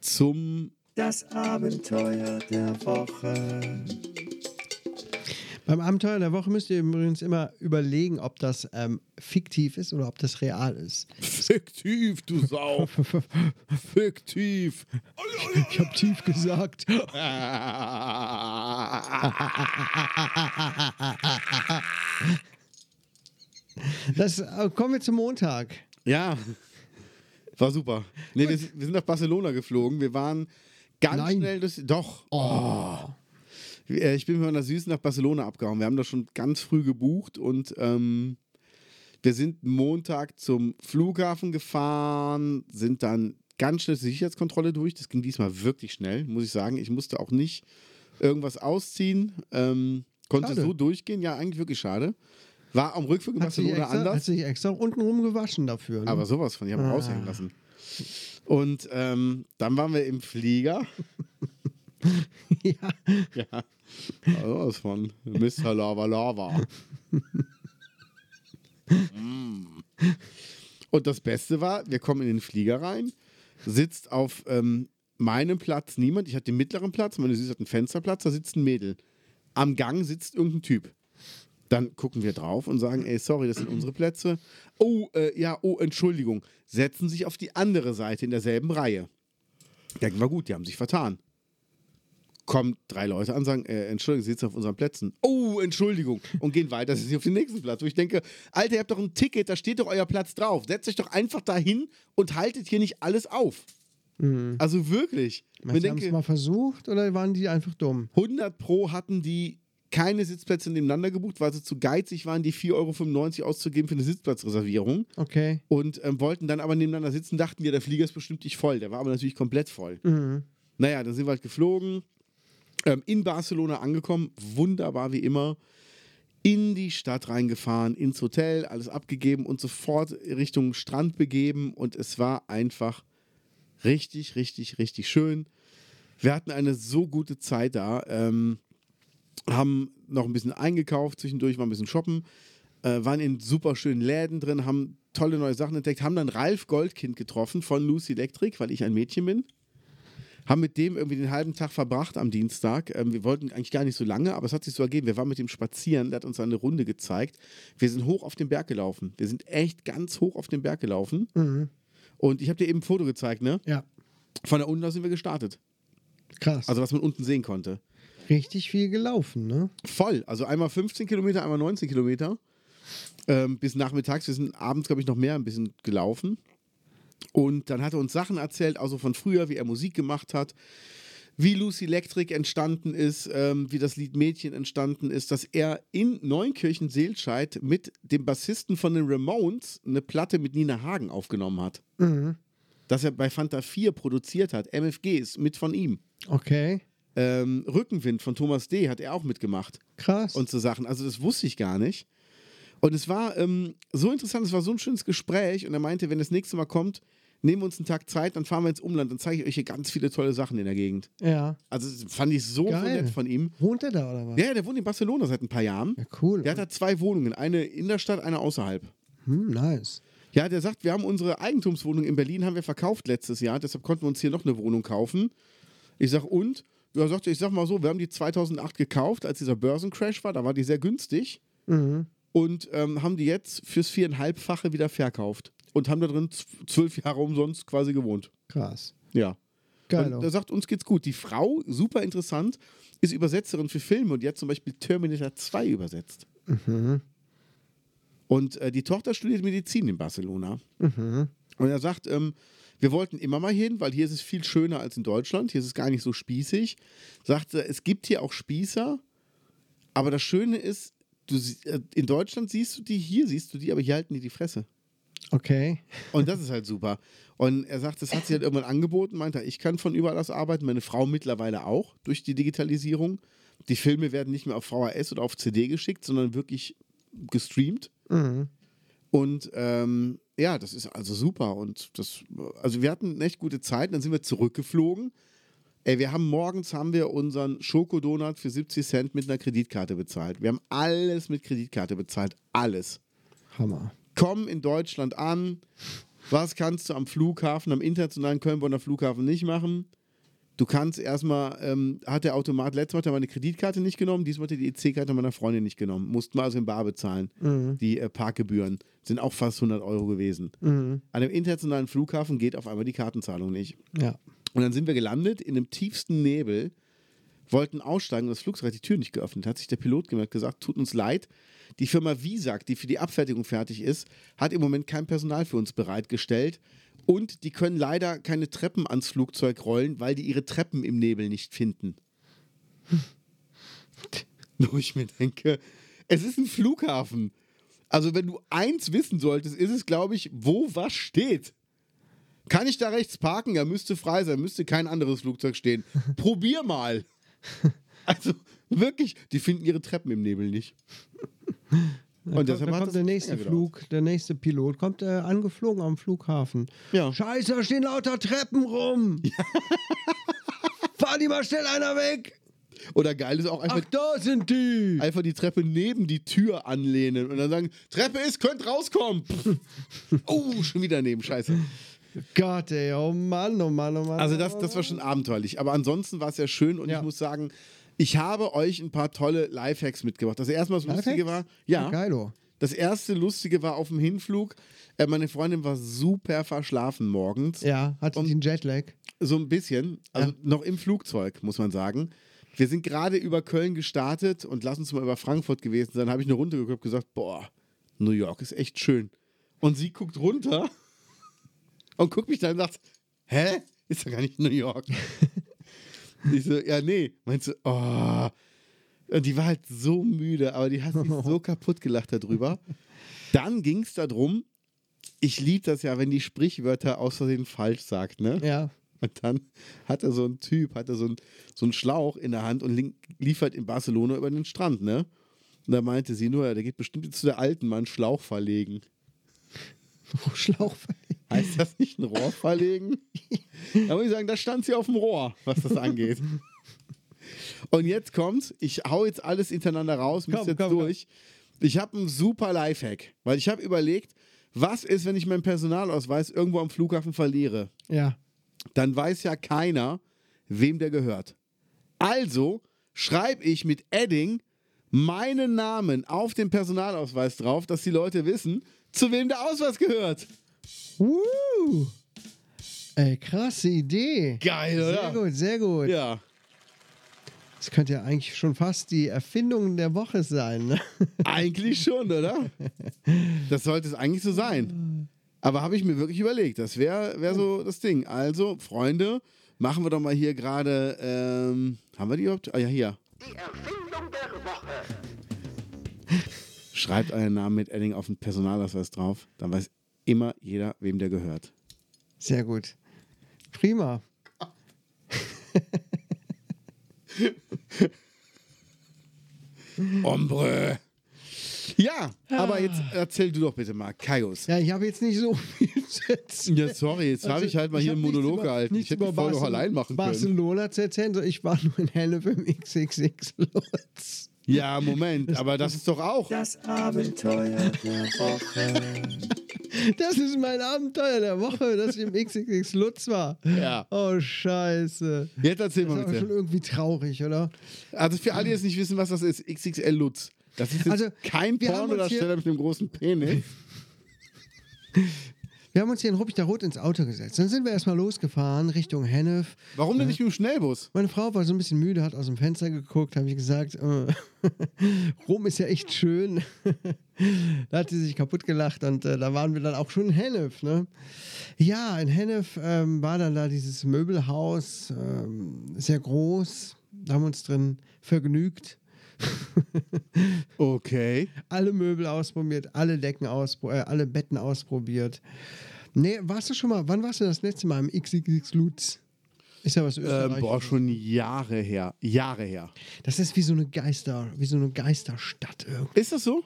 Speaker 2: zum
Speaker 4: Das Abenteuer der Woche.
Speaker 1: Beim Abenteuer der Woche müsst ihr übrigens immer überlegen, ob das ähm, fiktiv ist oder ob das real ist.
Speaker 2: Fiktiv, du Sau. Fiktiv.
Speaker 1: Ich habe tief gesagt. Das, äh, kommen wir zum Montag.
Speaker 2: Ja, war super. Nee, wir, sind- wir sind nach Barcelona geflogen. Wir waren ganz
Speaker 1: Nein.
Speaker 2: schnell durch. Doch. Oh. Äh, Ich bin mit meiner Süßen nach Barcelona abgehauen. Wir haben das schon ganz früh gebucht und ähm, wir sind Montag zum Flughafen gefahren, sind dann ganz schnell zur Sicherheitskontrolle durch. Das ging diesmal wirklich schnell, muss ich sagen. Ich musste auch nicht irgendwas ausziehen. Ähm, konnte
Speaker 1: Schade.
Speaker 2: so durchgehen. Ja, eigentlich wirklich schade. War am Rückflug in
Speaker 1: Hat
Speaker 2: Barcelona
Speaker 1: extra, hat
Speaker 2: anders.
Speaker 1: sich extra untenrum gewaschen dafür. Ne?
Speaker 2: Aber sowas von, die haben
Speaker 1: Ah.
Speaker 2: raushängen lassen. Und ähm, dann waren wir im Flieger.
Speaker 1: ja.
Speaker 2: Ja. Sowas von Mr. Lava Lava. Mm. Und das Beste war, wir kommen in den Flieger rein, sitzt auf ähm, meinem Platz niemand. Ich hatte den mittleren Platz, meine Süße hat einen Fensterplatz, da sitzt ein Mädel. Am Gang sitzt irgendein Typ. Dann gucken wir drauf und sagen, ey, sorry, das sind unsere Plätze. Oh, äh, ja, oh, Entschuldigung. Setzen sich auf die andere Seite in derselben Reihe. Denken wir, gut, die haben sich vertan. Kommen drei Leute an, sagen, äh, Entschuldigung, Sie sitzen auf unseren Plätzen. Oh, Entschuldigung. Und gehen weiter, sie sind auf den nächsten Platz. Wo ich denke, Alter, ihr habt doch ein Ticket, da steht doch euer Platz drauf. Setzt euch doch einfach dahin und haltet hier nicht alles auf. Also wirklich. Ich
Speaker 1: Meinst du, haben
Speaker 2: denke,
Speaker 1: es mal versucht oder waren die einfach dumm?
Speaker 2: 100 Pro hatten die keine Sitzplätze nebeneinander gebucht, weil sie zu geizig waren, die 4,95 Euro auszugeben für eine Sitzplatzreservierung
Speaker 1: Okay.
Speaker 2: und ähm, wollten dann aber nebeneinander sitzen, dachten wir, der Flieger ist bestimmt nicht voll. Der war aber natürlich komplett voll.
Speaker 1: Mhm.
Speaker 2: Naja, dann sind wir halt geflogen, ähm, in Barcelona angekommen, wunderbar wie immer, in die Stadt reingefahren, ins Hotel, alles abgegeben und sofort Richtung Strand begeben und es war einfach richtig, richtig, richtig schön. Wir hatten eine so gute Zeit da, ähm, haben noch ein bisschen eingekauft, zwischendurch mal ein bisschen shoppen, äh, waren in super schönen Läden drin, haben tolle neue Sachen entdeckt, haben dann Ralf Goldkind getroffen von Lucy Electric, weil ich ein Mädchen bin. Haben mit dem irgendwie den halben Tag verbracht am Dienstag. Ähm, wir wollten eigentlich gar nicht so lange, aber es hat sich so ergeben. Wir waren mit dem spazieren, der hat uns eine Runde gezeigt. Wir sind hoch auf den Berg gelaufen. Wir sind echt ganz hoch auf den Berg gelaufen. Und ich habe dir eben ein Foto gezeigt, ne?
Speaker 1: Ja,
Speaker 2: Von da unten aus sind wir gestartet.
Speaker 1: krass.
Speaker 2: Also was man unten sehen konnte.
Speaker 1: richtig viel gelaufen, ne?
Speaker 2: Voll. Also einmal 15 Kilometer, einmal 19 Kilometer. Ähm, bis nachmittags. Wir sind abends, glaube ich, noch mehr ein bisschen gelaufen. Und dann hat er uns Sachen erzählt, also von früher, wie er Musik gemacht hat, wie Lucy Electric entstanden ist, ähm, wie das Lied Mädchen entstanden ist, dass er in Neunkirchen-Seelscheid mit dem Bassisten von den Ramones eine Platte mit Nina Hagen aufgenommen hat. Dass er bei Fanta 4 produziert hat. MFG ist mit von ihm.
Speaker 1: Okay,
Speaker 2: Ähm, Rückenwind von Thomas D. hat er auch mitgemacht
Speaker 1: krass.
Speaker 2: und so Sachen. Also das wusste ich gar nicht. Und es war ähm, so interessant, es war so ein schönes Gespräch und er meinte, wenn das nächste Mal kommt, nehmen wir uns einen Tag Zeit, dann fahren wir ins Umland, dann zeige ich euch hier ganz viele tolle Sachen in der Gegend.
Speaker 1: ja.
Speaker 2: Also das fand ich so,
Speaker 1: Geil.
Speaker 2: nett von ihm.
Speaker 1: Wohnt er da oder was?
Speaker 2: Ja, der wohnt in Barcelona seit ein paar Jahren.
Speaker 1: Ja, cool.
Speaker 2: Der hat da zwei Wohnungen, eine in der Stadt, eine außerhalb.
Speaker 1: Hm, nice.
Speaker 2: Ja, der sagt, wir haben unsere Eigentumswohnung in Berlin haben wir verkauft letztes Jahr, deshalb konnten wir uns hier noch eine Wohnung kaufen. Ich sag und? Ja, sagt er, ich sag mal so, wir haben die 2008 gekauft, als dieser Börsencrash war, da war die sehr günstig
Speaker 1: Mhm.
Speaker 2: Und ähm, haben die jetzt fürs viereinhalbfache wieder verkauft und haben da drin zwölf Jahre umsonst quasi gewohnt.
Speaker 1: Krass.
Speaker 2: Ja.
Speaker 1: Geil.
Speaker 2: Und er sagt, uns geht's gut. Die Frau, super interessant, ist Übersetzerin für Filme und die hat zum Beispiel Terminator 2 übersetzt.
Speaker 1: Mhm.
Speaker 2: Und äh, die Tochter studiert Medizin in Barcelona.
Speaker 1: Mhm.
Speaker 2: Und er sagt, ähm, wir wollten immer mal hin, weil hier ist es viel schöner als in Deutschland. Hier ist es gar nicht so spießig. Sagt er, es gibt hier auch Spießer, aber das Schöne ist, du, sie- äh, in Deutschland siehst du die, hier siehst du die, aber hier halten die die Fresse.
Speaker 1: Okay.
Speaker 2: Und das ist halt super. Und er sagt, das hat sich halt irgendwann angeboten, meint er, ich kann von überall aus arbeiten, meine Frau mittlerweile auch durch die Digitalisierung. Die Filme werden nicht mehr auf VHS oder auf CD geschickt, sondern wirklich gestreamt.
Speaker 1: Mhm.
Speaker 2: Und ähm, ja, das ist also super. Und das, also wir hatten eine echt gute Zeit, dann sind wir zurückgeflogen. Ey, wir haben morgens haben wir unseren Schokodonut für 70 Cent mit einer Kreditkarte bezahlt. Wir haben alles mit Kreditkarte bezahlt. Alles
Speaker 1: Hammer.
Speaker 2: komm in Deutschland an. Was kannst du am Flughafen, am internationalen Köln-Bonner Flughafen nicht machen? Du kannst erstmal, ähm, hat der Automat, letztes Mal hat er meine Kreditkarte nicht genommen, diesmal hat er die EC-Karte meiner Freundin nicht genommen. Mussten wir also in Bar bezahlen. Die äh, Parkgebühren sind auch fast 100 Euro gewesen.
Speaker 1: Mhm.
Speaker 2: An einem internationalen Flughafen geht auf einmal die Kartenzahlung nicht.
Speaker 1: Ja.
Speaker 2: Und dann sind wir gelandet in dem tiefsten Nebel, wollten aussteigen und das Flugzeug hat die Tür nicht geöffnet. Hat sich der Pilot gemerkt, gesagt, tut uns leid. Die Firma Visag, die für die Abfertigung fertig ist, hat im Moment kein Personal für uns bereitgestellt. Und die können leider keine Treppen ans Flugzeug rollen, weil die ihre Treppen im Nebel nicht finden. Wo ich mir denke, es ist ein Flughafen. Also wenn du eins wissen solltest, ist es, glaube ich, wo was steht. Kann ich da rechts parken? Ja, müsste frei sein, müsste kein anderes Flugzeug stehen. Probier mal. Also wirklich, die finden ihre Treppen im Nebel nicht. Und
Speaker 1: Da
Speaker 2: deshalb hat
Speaker 1: kommt der nächste. Flug, der nächste Pilot kommt äh, angeflogen am Flughafen.
Speaker 2: Ja.
Speaker 1: Scheiße, da stehen lauter Treppen rum. Fahr die mal schnell einer weg.
Speaker 2: Oder geil ist auch einfach,
Speaker 1: Ach, da sind die.
Speaker 2: einfach die Treppe neben die Tür anlehnen und dann sagen, Treppe ist, könnt rauskommen. oh, schon wieder neben, scheiße.
Speaker 1: Gott, ey, oh Mann, oh Mann, oh Mann.
Speaker 2: Also das, das war schon abenteuerlich. Aber ansonsten war es ja schön und
Speaker 1: Ja.
Speaker 2: ich muss sagen, ich habe euch ein paar tolle Lifehacks mitgebracht. Das erste Mal das Lustige war, ja,
Speaker 1: Geilo.
Speaker 2: das erste Lustige war auf dem Hinflug. Äh, meine Freundin war super verschlafen morgens.
Speaker 1: Ja, hatte den Jetlag.
Speaker 2: So ein bisschen. Also
Speaker 1: Ja.
Speaker 2: noch im Flugzeug, muss man sagen. Wir sind gerade über Köln gestartet und lass uns mal über Frankfurt gewesen sein. habe ich eine Runde geguckt und gesagt, boah, New York ist echt schön. Und sie guckt runter und guckt mich dann und sagt, hä? Ist doch gar nicht New York. ich so, ja, nee. Meinst du, oh. Und die war halt so müde, aber die hat sich so kaputt gelacht darüber. Dann ging es darum, ich liebe das ja, wenn die Sprichwörter aus Versehen falsch sagt, ne?
Speaker 1: Ja.
Speaker 2: Und dann hat er so ein Typ, hat er so, ein, so einen Schlauch in der Hand und liefert in Barcelona über den Strand, ne? Und da meinte sie nur, ja, der geht bestimmt zu der Alten mal einen Schlauch verlegen.
Speaker 1: Schlauch.
Speaker 2: Heißt das nicht ein Rohr verlegen? da muss ich sagen, da stand sie auf dem Rohr, was das angeht. Und jetzt kommt's, ich hau jetzt alles hintereinander raus,
Speaker 1: Komm,
Speaker 2: jetzt
Speaker 1: komm,
Speaker 2: durch. Ich habe einen super Lifehack, weil ich habe überlegt, Was ist, wenn ich meinen Personalausweis irgendwo am Flughafen verliere?
Speaker 1: Ja.
Speaker 2: Dann weiß ja keiner, wem der gehört. Also schreibe ich mit Edding meinen Namen auf den Personalausweis drauf, dass die Leute wissen, zu wem der Ausweis gehört.
Speaker 1: Woo! Ey, krasse Idee.
Speaker 2: Geil,
Speaker 1: Sehr gut, sehr gut.
Speaker 2: Ja.
Speaker 1: Das könnte ja eigentlich schon fast die Erfindung der Woche sein. Ne?
Speaker 2: Eigentlich schon, oder? Das sollte es eigentlich so sein. Aber habe ich mir wirklich überlegt, das wäre wär so das Ding. Also, Freunde, machen wir doch mal hier gerade. Ähm, haben wir die überhaupt? Ah ja, hier.
Speaker 5: Die Erfindung der Woche.
Speaker 2: Schreibt euren Namen mit Edding auf den Personalausweis drauf. Dann weiß immer jeder, wem der gehört.
Speaker 1: Sehr gut. Prima.
Speaker 2: Ombre. Ja, aber jetzt erzähl du doch bitte mal, Kaius.
Speaker 1: Ja, ich habe jetzt nicht so viel zu erzählen.
Speaker 2: Ja, sorry, jetzt habe ich halt mal hier
Speaker 1: hab
Speaker 2: einen Monolog
Speaker 1: über-
Speaker 2: gehalten. Ich hätte die
Speaker 1: über
Speaker 2: Folge auch allein machen können.
Speaker 1: Barcelona zu erzählen, ich war nur in Hennef im XXX Lutz.
Speaker 2: Ja, Moment, aber das ist doch auch.
Speaker 4: Das Abenteuer der Woche.
Speaker 1: Das ist mein Abenteuer der Woche, dass ich im XXX Lutz war.
Speaker 2: Ja.
Speaker 1: Oh, scheiße.
Speaker 2: Jetzt erzähl
Speaker 1: Das ist
Speaker 2: mal
Speaker 1: aber schon
Speaker 2: bitte.
Speaker 1: irgendwie traurig, oder?
Speaker 2: Also für alle, die jetzt nicht wissen, was das ist, XXL Lutz. Das ist jetzt
Speaker 1: Also,
Speaker 2: kein Pornodarsteller mit einem großen Penis.
Speaker 1: Wir haben uns hier in Ruppichteroth ins Auto gesetzt. Dann sind wir erstmal losgefahren Richtung Hennef.
Speaker 2: Warum denn nicht mit dem Schnellbus?
Speaker 1: Meine Frau war so ein bisschen müde, hat aus dem Fenster geguckt, habe ich gesagt, äh, Rom ist ja echt schön. da hat sie sich kaputt gelacht und äh, da waren wir dann auch schon in Hennef. Ne? Ja, in Hennef ähm, war dann da dieses Möbelhaus, ähm, sehr groß. Da haben wir uns drin vergnügt.
Speaker 2: Okay.
Speaker 1: alle Möbel ausprobiert, alle Decken ausprobiert, äh, alle Betten ausprobiert. Nee, warst du schon mal, wann warst du das letzte Mal im XXX Lutz? Ist ja was
Speaker 2: Ähm,
Speaker 1: Österreich.
Speaker 2: boah, schon Jahre her. Jahre her.
Speaker 1: Das ist wie so eine Geister, wie so eine Geisterstadt irgendwie.
Speaker 2: Ist das so?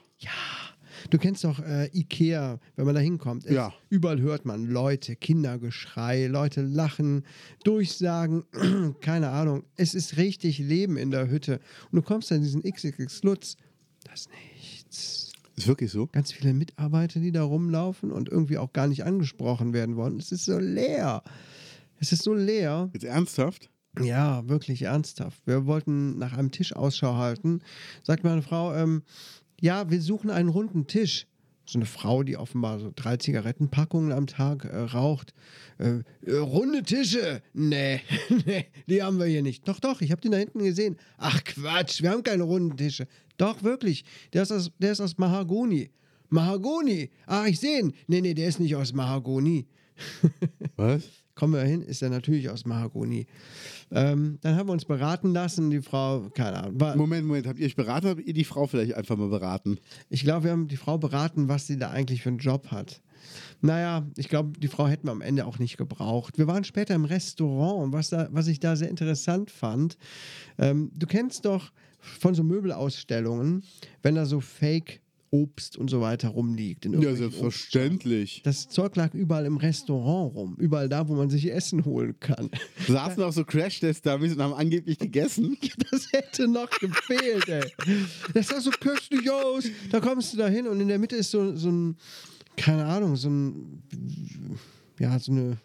Speaker 1: Du kennst doch äh, Ikea, wenn man da hinkommt.
Speaker 2: Ja.
Speaker 1: Überall hört man Leute, Kindergeschrei, Leute lachen, Durchsagen, keine Ahnung. Es ist richtig Leben in der Hütte. Und du kommst an diesen XXX Lutz, das ist nichts.
Speaker 2: Ist wirklich so?
Speaker 1: Ganz viele Mitarbeiter, die da rumlaufen und irgendwie auch gar nicht angesprochen werden wollen. Es ist so leer. Es ist so leer.
Speaker 2: Jetzt ernsthaft?
Speaker 1: Ja, wirklich ernsthaft. Wir wollten nach einem Tisch Ausschau halten. Sagt meine Frau, ähm, ja, wir suchen einen runden Tisch. So eine Frau, die offenbar so drei Zigarettenpackungen am Tag äh, raucht. Äh, äh, runde Tische? Nee, nee, die haben wir hier nicht. Doch, doch, ich habe den da hinten gesehen. Ach Quatsch, wir haben keine runden Tische. Doch, wirklich. Der ist aus, der ist aus Mahagoni. Mahagoni? Ach, ich sehe ihn. Nee, nee, der ist nicht aus Mahagoni.
Speaker 2: Was?
Speaker 1: Kommen wir hin, ist er natürlich aus Mahagoni. Ähm, dann haben wir uns beraten lassen. Die Frau, keine Ahnung, war,
Speaker 2: Moment, Moment. Habt ihr euch beraten? Habt ihr die Frau vielleicht einfach mal beraten?
Speaker 1: ich glaube, wir haben die Frau beraten, was sie da eigentlich für einen Job hat. Naja, ich glaube, die Frau hätten wir am Ende auch nicht gebraucht. Wir waren später im Restaurant und was, da, was ich da sehr interessant fand, ähm, du kennst doch von so Möbelausstellungen, wenn da so Fake Obst und so weiter rumliegt. In
Speaker 2: Ja, selbstverständlich.
Speaker 1: Das Zeug lag überall im Restaurant rum. Überall da, wo man sich Essen holen kann.
Speaker 2: Saßen auch so Crash-Test-Dummies und haben angeblich gegessen.
Speaker 1: Das hätte noch gefehlt, ey. Das sah so köstlich aus. Da kommst du da hin und in der Mitte ist so, so ein, keine Ahnung, so ein, ja, so eine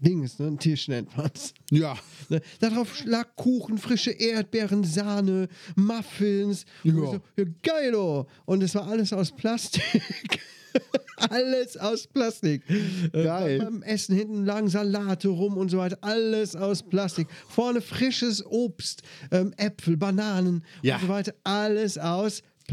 Speaker 1: Dings, ne? Ein Tisch nennt man's.
Speaker 2: Ja.
Speaker 1: Ne? Darauf lag Kuchen, frische Erdbeeren, Sahne, Muffins.
Speaker 2: Ja.
Speaker 1: Und, so, ja, geilo. und es war alles aus Plastik. alles aus Plastik.
Speaker 2: Geil.
Speaker 1: Äh, beim Essen hinten lagen Salate rum und so weiter. Alles aus Plastik. Vorne frisches Obst, ähm, Äpfel, Bananen
Speaker 2: Ja.
Speaker 1: und so weiter. Alles aus Plastik.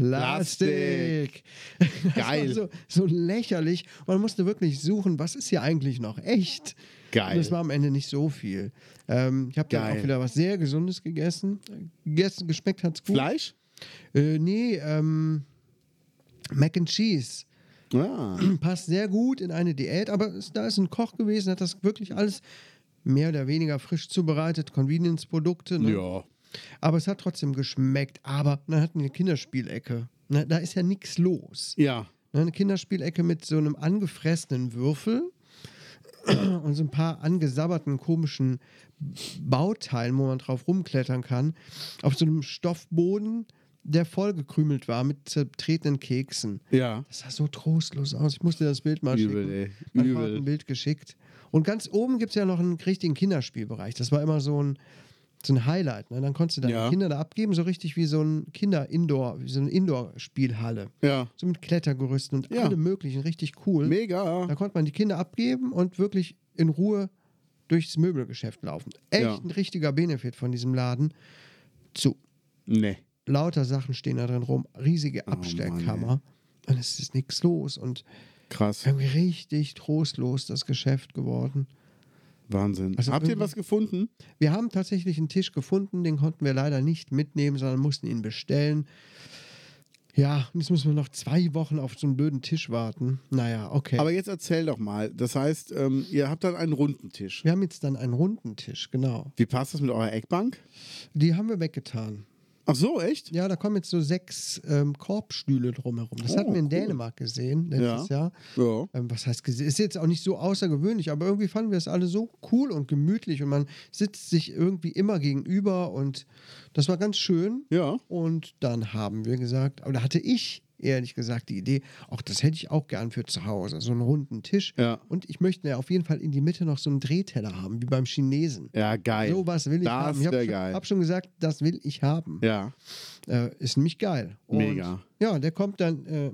Speaker 1: Das
Speaker 2: Geil.
Speaker 1: War so, so lächerlich. Man musste wirklich suchen, was ist hier eigentlich noch echt?
Speaker 2: Geil.
Speaker 1: Und es war am Ende nicht so viel. Ähm, ich habe dann
Speaker 2: Geil.
Speaker 1: auch wieder was sehr Gesundes gegessen. Gegessen, geschmeckt hat's gut.
Speaker 2: Fleisch?
Speaker 1: Äh, nee, ähm, Mac and Cheese.
Speaker 2: Ja.
Speaker 1: Passt sehr gut in eine Diät, aber es, da ist ein Koch gewesen, hat das wirklich alles mehr oder weniger frisch zubereitet, Convenience-Produkte. Ne?
Speaker 2: Ja.
Speaker 1: Aber es hat trotzdem geschmeckt. Aber dann hatten wir eine Kinderspielecke. Ne? Da ist ja nichts los.
Speaker 2: Ja.
Speaker 1: Ne, Eine Kinderspielecke mit so einem angefressenen Würfel und so ein paar angesabberten komischen Bauteilen, wo man drauf rumklettern kann. Auf so einem Stoffboden der vollgekrümelt war mit zertretenen Keksen.
Speaker 2: Ja.
Speaker 1: Das sah so trostlos aus. Ich musste das Bild mal
Speaker 2: Übel,
Speaker 1: schicken.
Speaker 2: ey.
Speaker 1: Vater hat
Speaker 2: Übel.
Speaker 1: ein Bild geschickt. Und ganz oben gibt es ja noch einen richtigen Kinderspielbereich. Das war immer so ein, so ein Highlight. Ne? Dann konntest du deine
Speaker 2: Ja.
Speaker 1: Kinder da abgeben, so richtig wie so ein Kinder-Indoor, wie so eine Indoor-Spielhalle.
Speaker 2: Ja.
Speaker 1: So mit Klettergerüsten und
Speaker 2: Ja.
Speaker 1: allem möglichen, richtig cool.
Speaker 2: Mega.
Speaker 1: Da konnte man die Kinder abgeben und wirklich in Ruhe durchs Möbelgeschäft laufen. Echt
Speaker 2: Ja.
Speaker 1: ein richtiger Benefit von diesem Laden. Zu
Speaker 2: Nee.
Speaker 1: lauter Sachen stehen da drin rum, riesige
Speaker 2: Oh Mann,
Speaker 1: Abstellkammer. und es ist nichts los und
Speaker 2: Krass.
Speaker 1: irgendwie richtig trostlos das Geschäft geworden.
Speaker 2: Wahnsinn.
Speaker 1: Also
Speaker 2: Habt ihr was gefunden?
Speaker 1: Wir haben tatsächlich einen Tisch gefunden, den konnten wir leider nicht mitnehmen, sondern mussten ihn bestellen. Ja, und jetzt müssen wir noch zwei Wochen auf so einen blöden Tisch warten. Naja, okay.
Speaker 2: Aber jetzt erzähl doch mal. Das heißt, ähm, ihr habt dann einen runden Tisch.
Speaker 1: wir haben jetzt dann einen runden Tisch, genau.
Speaker 2: Wie passt das mit eurer Eckbank?
Speaker 1: Die haben wir weggetan.
Speaker 2: Ach so, echt?
Speaker 1: Ja, da kommen jetzt so sechs ähm, Korbstühle drumherum. Das
Speaker 2: Oh,
Speaker 1: hatten wir in
Speaker 2: cool.
Speaker 1: Dänemark gesehen letztes Jahr.
Speaker 2: Ja.
Speaker 1: Ähm, was heißt gesehen? Ist jetzt auch nicht so außergewöhnlich, aber irgendwie fanden wir es alle so cool und gemütlich und man sitzt sich irgendwie immer gegenüber und das war ganz schön.
Speaker 2: Ja.
Speaker 1: Und dann haben wir gesagt, oder hatte ich ehrlich gesagt die Idee, auch das hätte ich auch gern für zu Hause, so einen runden Tisch.
Speaker 2: Ja.
Speaker 1: Und ich möchte ja auf jeden Fall in die Mitte noch so einen Drehteller haben, wie beim Chinesen.
Speaker 2: Ja, geil.
Speaker 1: So was will ich
Speaker 2: das
Speaker 1: haben. Ich habe schon, hab schon gesagt, das will ich haben.
Speaker 2: Ja.
Speaker 1: Äh, ist nämlich geil. Und
Speaker 2: Mega.
Speaker 1: Ja, der kommt dann äh,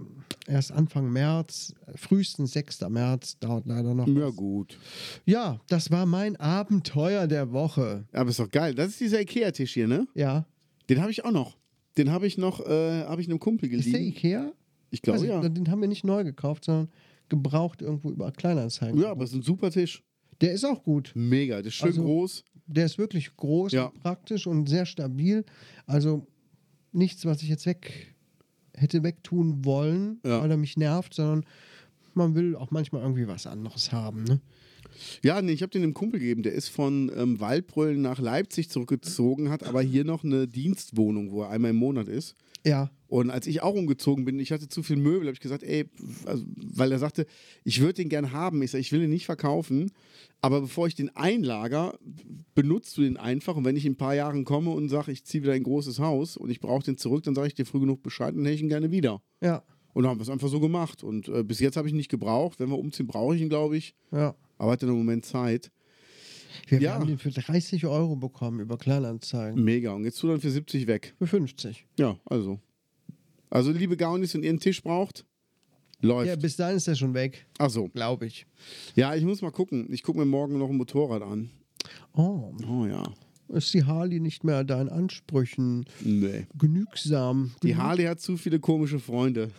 Speaker 1: erst Anfang März, frühestens 6. März, dauert leider noch.
Speaker 2: Ja,
Speaker 1: was.
Speaker 2: gut.
Speaker 1: Ja, das war mein Abenteuer der Woche.
Speaker 2: Aber ist doch geil. Das ist dieser Ikea-Tisch hier, ne?
Speaker 1: Ja.
Speaker 2: Den habe ich auch noch. Den habe ich noch, äh, habe ich einem Kumpel
Speaker 1: Ist der
Speaker 2: geliehen.
Speaker 1: Ikea?
Speaker 2: Ich glaube,
Speaker 1: ich,
Speaker 2: ja.
Speaker 1: Den haben wir nicht neu gekauft, sondern gebraucht irgendwo über Kleinanzeigen.
Speaker 2: Ja, aber es ist ein super Tisch.
Speaker 1: Der ist auch gut.
Speaker 2: Mega. Der ist schön
Speaker 1: Also-
Speaker 2: groß.
Speaker 1: Der ist wirklich groß,
Speaker 2: Ja.
Speaker 1: praktisch und sehr stabil. Also nichts, was ich jetzt weg hätte wegtun wollen,
Speaker 2: Ja.
Speaker 1: weil er mich nervt, sondern man will auch manchmal irgendwie was anderes haben. Ne?
Speaker 2: Ja, nee, ich habe den einem Kumpel gegeben. Der ist von ähm, Waldbrüllen nach Leipzig zurückgezogen, hat aber hier noch eine Dienstwohnung, wo er einmal im Monat ist.
Speaker 1: Ja,
Speaker 2: Und als ich auch umgezogen bin, ich hatte zu viel Möbel, habe ich gesagt, ey, also, weil er sagte, ich würde den gern haben. Ich sage, ich will ihn nicht verkaufen, aber bevor ich den einlager, benutzt du den einfach. Und wenn ich in ein paar Jahren komme und sage, ich ziehe wieder ein großes Haus und ich brauche den zurück, dann sage ich dir früh genug Bescheid und hätte ich ihn gerne wieder.
Speaker 1: ja,
Speaker 2: Und dann haben wir es einfach so gemacht. Und äh, bis jetzt habe ich ihn nicht gebraucht. Wenn wir umziehen, brauche ich ihn, glaube ich.
Speaker 1: ja.
Speaker 2: Aber hatte im Moment Zeit.
Speaker 1: Wir
Speaker 2: Ja.
Speaker 1: haben den für 30 Euro bekommen über Kleinanzeigen.
Speaker 2: Mega. Und jetzt tu dann für 70 weg.
Speaker 1: Für 50.
Speaker 2: Ja, also. Also, liebe Gaunis, wenn ihr einen Tisch braucht, läuft.
Speaker 1: Ja, bis dahin ist er schon weg,
Speaker 2: Ach so.
Speaker 1: glaube ich.
Speaker 2: Ja, ich muss mal gucken. Ich gucke mir morgen noch ein Motorrad an.
Speaker 1: Oh,
Speaker 2: Oh ja.
Speaker 1: ist die Harley nicht mehr deinen Ansprüchen
Speaker 2: Nee.
Speaker 1: genügsam?
Speaker 2: Die Harley hat zu viele komische Freunde.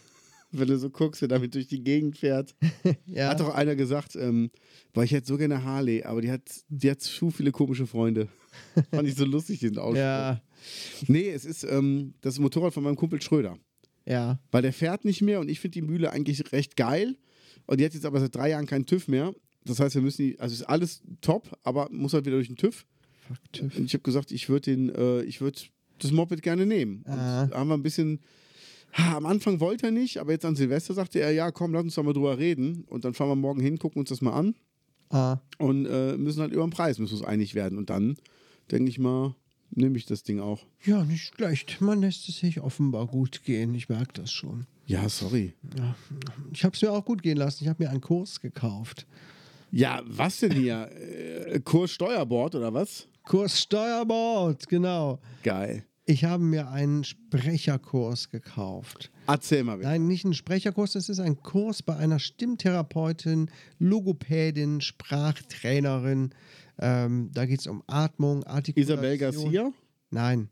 Speaker 2: Wenn du so guckst, wer damit durch die Gegend fährt.
Speaker 1: ja.
Speaker 2: Hat doch einer gesagt, ähm, boah, ich hätte so gerne Harley, aber die hat, die hat zu viele komische Freunde. Fand ich so lustig, diesen Ausspruch.
Speaker 1: ja,
Speaker 2: Nee, es ist ähm, das Motorrad von meinem Kumpel Schröder.
Speaker 1: ja.
Speaker 2: Weil der fährt nicht mehr und ich finde die Mühle eigentlich recht geil. Und die hat jetzt aber seit drei Jahren keinen TÜV mehr. Das heißt, wir müssen die, also ist alles top, aber muss halt wieder durch den TÜV.
Speaker 1: Fuck, TÜV.
Speaker 2: Und ich habe gesagt, ich würde den, äh, ich würde das Moped gerne nehmen.
Speaker 1: Ah.
Speaker 2: da haben wir ein bisschen. Ha, am Anfang wollte er nicht, aber jetzt an Silvester sagte er, ja, komm, lass uns doch mal drüber reden. Und dann fahren wir morgen hin, gucken uns das mal an
Speaker 1: Ah,
Speaker 2: und äh, müssen halt über den Preis müssen uns einig werden. Und dann denke ich mal, nehme ich das Ding auch.
Speaker 1: ja, nicht schlecht. Man lässt es sich offenbar gut gehen. Ich merke das schon.
Speaker 2: Ja, sorry.
Speaker 1: Ich habe es mir auch gut gehen lassen. Ich habe mir einen Kurs gekauft.
Speaker 2: Ja, was denn hier? Äh, Kurs Steuerbord oder was?
Speaker 1: Kurs Steuerbord, genau.
Speaker 2: Geil.
Speaker 1: Ich habe mir einen Sprecherkurs gekauft.
Speaker 2: Erzähl mal. bitte.
Speaker 1: Nein, nicht ein Sprecherkurs, das ist ein Kurs bei einer Stimmtherapeutin, Logopädin, Sprachtrainerin. Ähm, da geht es um Atmung, Artikulation.
Speaker 2: Isabel Garcia?
Speaker 1: Nein,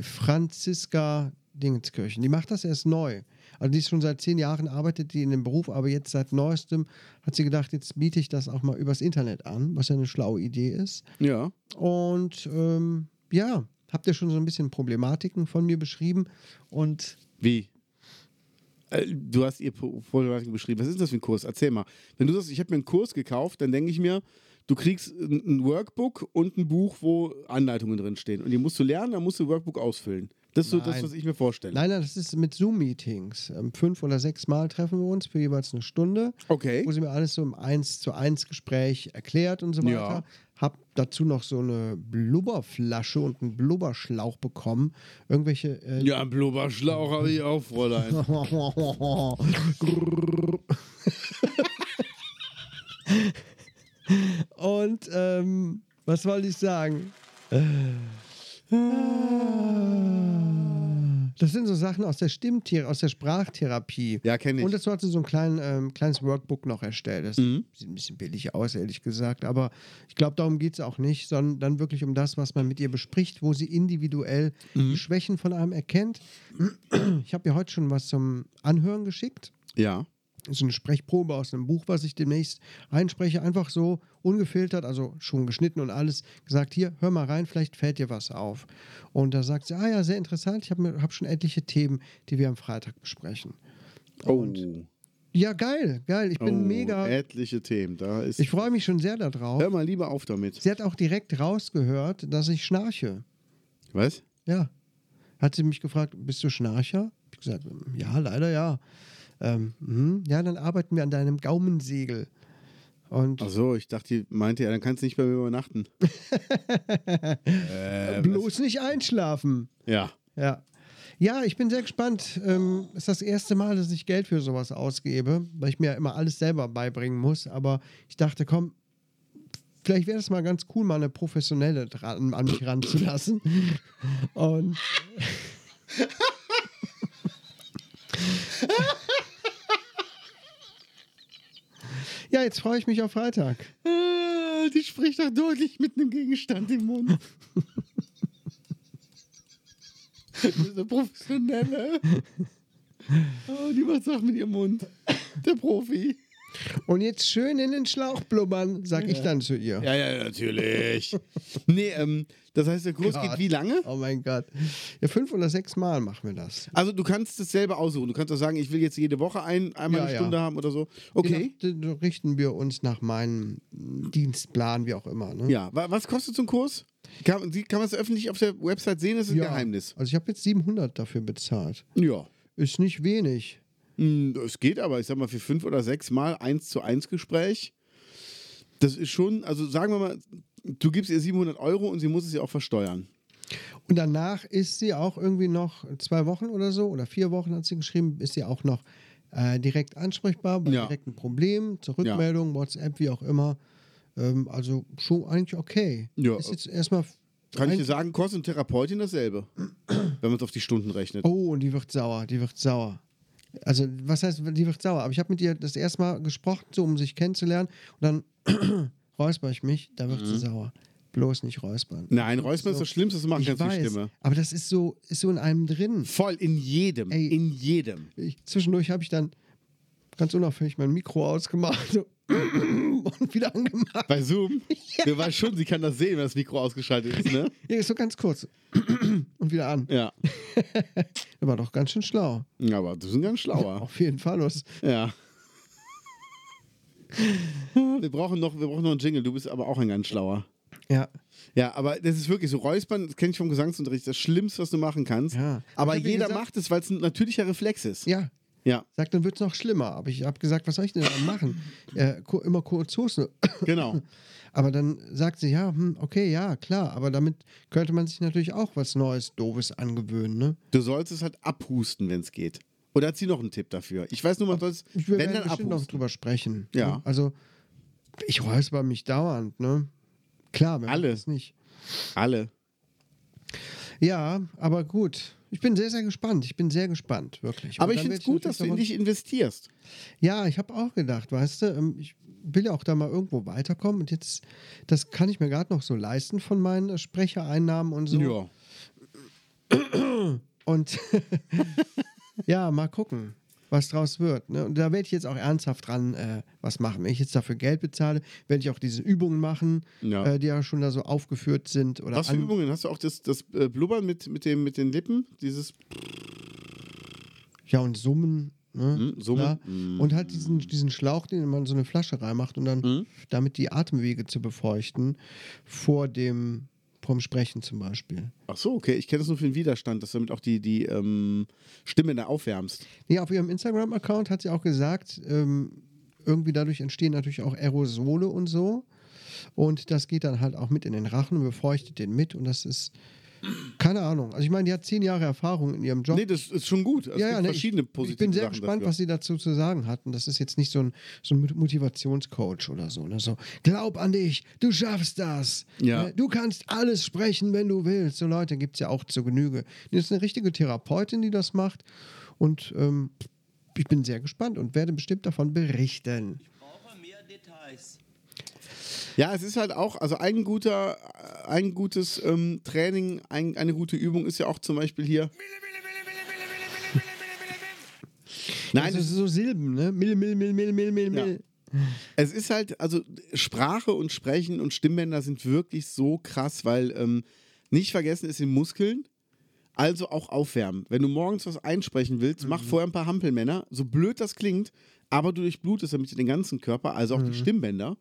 Speaker 1: Franziska Dingenskirchen. Die macht das erst neu. Also die ist schon seit zehn Jahren, arbeitet die in dem Beruf, aber jetzt seit neuestem hat sie gedacht, jetzt biete ich das auch mal übers Internet an, was ja eine schlaue Idee ist.
Speaker 2: Ja.
Speaker 1: Und ähm, ja, habt ihr schon so ein bisschen Problematiken von mir beschrieben und
Speaker 2: Wie? Äh, Du hast ihr Pro- Problematik beschrieben. Was ist das für ein Kurs? Erzähl mal. Wenn du sagst, ich habe mir einen Kurs gekauft, dann denke ich mir, du kriegst ein Workbook und ein Buch, wo Anleitungen drin stehen. Und die musst du lernen, dann musst du Workbook ausfüllen. Das ist so das, was ich mir vorstelle.
Speaker 1: Nein, nein, das ist mit Zoom-Meetings. Ähm, fünf oder sechs Mal treffen wir uns für jeweils eine Stunde,
Speaker 2: Okay.
Speaker 1: wo sie mir alles so im 1 zu 1 Gespräch erklärt und so weiter.
Speaker 2: Ja.
Speaker 1: Hab dazu noch so eine Blubberflasche und einen Blubberschlauch bekommen. Irgendwelche. Äh,
Speaker 2: Ja, einen Blubberschlauch habe ich auch, Fräulein.
Speaker 1: Und ähm, was wollte ich sagen? Das sind so Sachen aus der Stimmtherapie, aus der Sprachtherapie.
Speaker 2: Ja, kenn ich.
Speaker 1: Und dazu hat sie so ein klein, ähm, kleines Workbook noch erstellt. Das
Speaker 2: Mhm.
Speaker 1: sieht ein bisschen billig aus, ehrlich gesagt. Aber ich glaube, darum geht es auch nicht, sondern dann wirklich um das, was man mit ihr bespricht, wo sie individuell
Speaker 2: Mhm.
Speaker 1: die Schwächen von einem erkennt. Ich habe ihr heute schon was zum Anhören geschickt
Speaker 2: Ja.
Speaker 1: So eine Sprechprobe aus einem Buch, was ich demnächst einspreche, einfach so ungefiltert, also schon geschnitten und alles, gesagt, hier, hör mal rein, vielleicht fällt dir was auf. Und da sagt sie, ah ja, sehr interessant, ich habe hab schon etliche Themen, die wir am Freitag besprechen.
Speaker 2: Oh.
Speaker 1: Ja, geil, geil, ich bin
Speaker 2: oh,
Speaker 1: mega,
Speaker 2: Etliche Themen. Da ist.
Speaker 1: ich freue mich schon sehr darauf.
Speaker 2: Hör mal lieber auf damit.
Speaker 1: Sie hat auch direkt rausgehört, dass ich schnarche.
Speaker 2: Was?
Speaker 1: Ja. Hat sie mich gefragt, bist du Schnarcher? Ich habe gesagt, ja, leider ja. Ähm, mhm. ja, dann arbeiten wir an deinem Gaumensegel. Und
Speaker 2: Ach so, ich dachte, die meinte, ja, dann kannst du nicht bei mir übernachten. äh,
Speaker 1: bloß nicht einschlafen.
Speaker 2: ja.
Speaker 1: Ja. Ja, ich bin sehr gespannt. Ähm, ist das erste Mal, dass ich Geld für sowas ausgebe, weil ich mir ja immer alles selber beibringen muss. Aber ich dachte, komm, vielleicht wäre es mal ganz cool, mal eine professionelle dran, an mich ranzulassen. Und. ja, jetzt freue ich mich auf Freitag.
Speaker 2: Ah, die spricht doch deutlich mit einem Gegenstand im Mund. eine professionelle. Oh, die macht Sachen mit ihrem Mund. Der Profi.
Speaker 1: Und jetzt schön in den Schlauch blubbern, sag ich dann zu ihr.
Speaker 2: Ja, ja, natürlich. nee, ähm, das heißt, der Kurs
Speaker 1: Gott.
Speaker 2: geht wie lange?
Speaker 1: Oh mein Gott. Ja, fünf oder sechs Mal machen wir das.
Speaker 2: Also du kannst es selber aussuchen. Du kannst auch sagen, ich will jetzt jede Woche ein, einmal
Speaker 1: Ja,
Speaker 2: eine
Speaker 1: ja.
Speaker 2: Stunde haben oder so. Okay.
Speaker 1: Genau, da richten wir uns nach meinem Dienstplan, wie auch immer. Ne?
Speaker 2: Ja, wa- was kostet so ein Kurs? Kann, kann man es öffentlich auf der Website sehen? Das ist ein
Speaker 1: Ja.
Speaker 2: Geheimnis.
Speaker 1: Also ich habe jetzt 700 dafür bezahlt.
Speaker 2: Ja.
Speaker 1: Ist nicht wenig.
Speaker 2: Hm, Es geht aber, ich sag mal, für fünf oder sechs Mal eins zu eins Gespräch. Das ist schon, also sagen wir mal, du gibst ihr 700 Euro und sie muss es ja auch versteuern.
Speaker 1: Und danach ist sie auch irgendwie noch zwei Wochen oder so, oder vier Wochen hat sie geschrieben, ist sie auch noch äh, direkt ansprechbar bei
Speaker 2: Ja.
Speaker 1: direkten Problemen, zur Rückmeldung, WhatsApp, wie auch immer. Ähm, also schon eigentlich okay.
Speaker 2: Ja.
Speaker 1: Ist jetzt erstmal.
Speaker 2: Kann ich dir sagen, kostet eine Therapeutin dasselbe, wenn man es auf die Stunden rechnet.
Speaker 1: Oh, und die wird sauer, die wird sauer. Also, was heißt, die wird sauer? Aber ich habe mit ihr das erste Mal gesprochen, so um sich kennenzulernen. Und dann räusper ich mich, da wird sie sauer. Bloß nicht räuspern.
Speaker 2: Mhm. Nein, Räuspern ist das Schlimmste, was du machen kannst, die Stimme.
Speaker 1: aber das ist so, ist so in einem drin.
Speaker 2: Voll, in jedem.
Speaker 1: Ey.
Speaker 2: In jedem.
Speaker 1: Ich, zwischendurch habe ich dann ganz unauffällig mein Mikro ausgemacht und wieder angemacht.
Speaker 2: Bei Zoom? Du weißt schon, sie kann das sehen, wenn das Mikro ausgeschaltet ist, ne?
Speaker 1: Ja, so ganz kurz. und wieder an.
Speaker 2: Ja.
Speaker 1: Das war doch ganz schön schlau.
Speaker 2: Ja, aber du bist ganz schlauer.
Speaker 1: Auf jeden Fall. Was,
Speaker 2: Ja. Wir brauchen, noch, wir brauchen noch einen Jingle, du bist aber auch ein ganz schlauer.
Speaker 1: ja.
Speaker 2: Ja, aber das ist wirklich so. Räuspern, das kenne ich vom Gesangsunterricht, das Schlimmste, was du machen kannst.
Speaker 1: Ja.
Speaker 2: Aber
Speaker 1: ja
Speaker 2: jeder
Speaker 1: gesagt-
Speaker 2: macht es, weil es ein natürlicher Reflex ist.
Speaker 1: Ja,
Speaker 2: Ja,
Speaker 1: sagt, dann wird es noch schlimmer. Aber ich habe gesagt, was soll ich denn dann machen? äh, immer kurz Soße.
Speaker 2: genau.
Speaker 1: Aber dann sagt sie, ja, hm, okay, ja, klar. Aber damit könnte man sich natürlich auch was Neues, Doofes angewöhnen, ne?
Speaker 2: Du sollst es halt abhusten, wenn es geht. Oder hat sie noch einen Tipp dafür? Ich weiß nur, man soll es, wenn dann
Speaker 1: bestimmt noch
Speaker 2: abhusten.
Speaker 1: drüber sprechen.
Speaker 2: Ja.
Speaker 1: Ne? Also, ich räusper mich dauernd, ne? Klar, wer
Speaker 2: Alle.
Speaker 1: nicht.
Speaker 2: Alle.
Speaker 1: Ja, aber gut. Ich bin sehr, sehr gespannt. Ich bin sehr gespannt, wirklich.
Speaker 2: Aber
Speaker 1: Und
Speaker 2: ich finde es gut, dass du in dich investierst.
Speaker 1: Ja, ich habe auch gedacht, weißt du, ähm, ich will ja auch da mal irgendwo weiterkommen und jetzt, das kann ich mir gerade noch so leisten von meinen äh, Sprechereinnahmen und so. Und ja, mal gucken, was draus wird. Ne? Und da werde ich jetzt auch ernsthaft dran äh, was machen. Wenn ich jetzt dafür Geld bezahle, werde ich auch diese Übungen machen,
Speaker 2: Ja.
Speaker 1: äh, die ja schon da so aufgeführt sind. Oder
Speaker 2: Was für Übungen? Hast du auch das, das äh, Blubbern mit, mit, dem, mit den Lippen? Dieses.
Speaker 1: Ja, und Summen. Ne?
Speaker 2: Hm, Summen. Hm.
Speaker 1: Und halt diesen, diesen Schlauch, den man in so eine Flasche reinmacht und dann
Speaker 2: Mhm.
Speaker 1: damit die Atemwege zu befeuchten vor dem vom Sprechen zum Beispiel.
Speaker 2: Ach so, okay. Ich kenne das nur für den Widerstand, dass du damit auch die, die ähm, Stimme da aufwärmst.
Speaker 1: Nee, auf ihrem Instagram-Account hat sie auch gesagt, ähm, irgendwie dadurch entstehen natürlich auch Aerosole und so. Und das geht dann halt auch mit in den Rachen und befeuchtet den mit. Und das ist, keine Ahnung. Also ich meine, die hat zehn Jahre Erfahrung in ihrem Job.
Speaker 2: Nee, das ist schon gut. Es
Speaker 1: ja,
Speaker 2: gibt
Speaker 1: ja, nee,
Speaker 2: verschiedene
Speaker 1: ich,
Speaker 2: positive
Speaker 1: ich bin sehr
Speaker 2: Sachen
Speaker 1: gespannt,
Speaker 2: dafür.
Speaker 1: was sie dazu zu sagen hatten. Das ist jetzt nicht so ein, so ein Motivationscoach oder so. Ne? so. Glaub an dich, du schaffst das.
Speaker 2: Ja.
Speaker 1: Äh, Du kannst alles sprechen, wenn du willst. So Leute gibt es ja auch zur Genüge. Das ist eine richtige Therapeutin, die das macht. Und ähm, ich bin sehr gespannt und werde bestimmt davon berichten.
Speaker 6: brauche mehr Details.
Speaker 2: Ja, es ist halt auch, also ein guter, ein gutes ähm, Training, ein, eine gute Übung ist ja auch zum Beispiel hier. Nein,
Speaker 1: also
Speaker 2: es,
Speaker 1: so Silben, ne? Mill, mill, mill, mill, mill, mill,
Speaker 2: Ja. es ist halt, also Sprache und Sprechen und Stimmbänder sind wirklich so krass, weil ähm, nicht vergessen, es sind Muskeln. Also auch aufwärmen. Wenn du morgens was einsprechen willst, mach vorher ein paar Hampelmänner, so blöd das klingt, aber du durchblutest damit den ganzen Körper, also auch die Stimmbänder.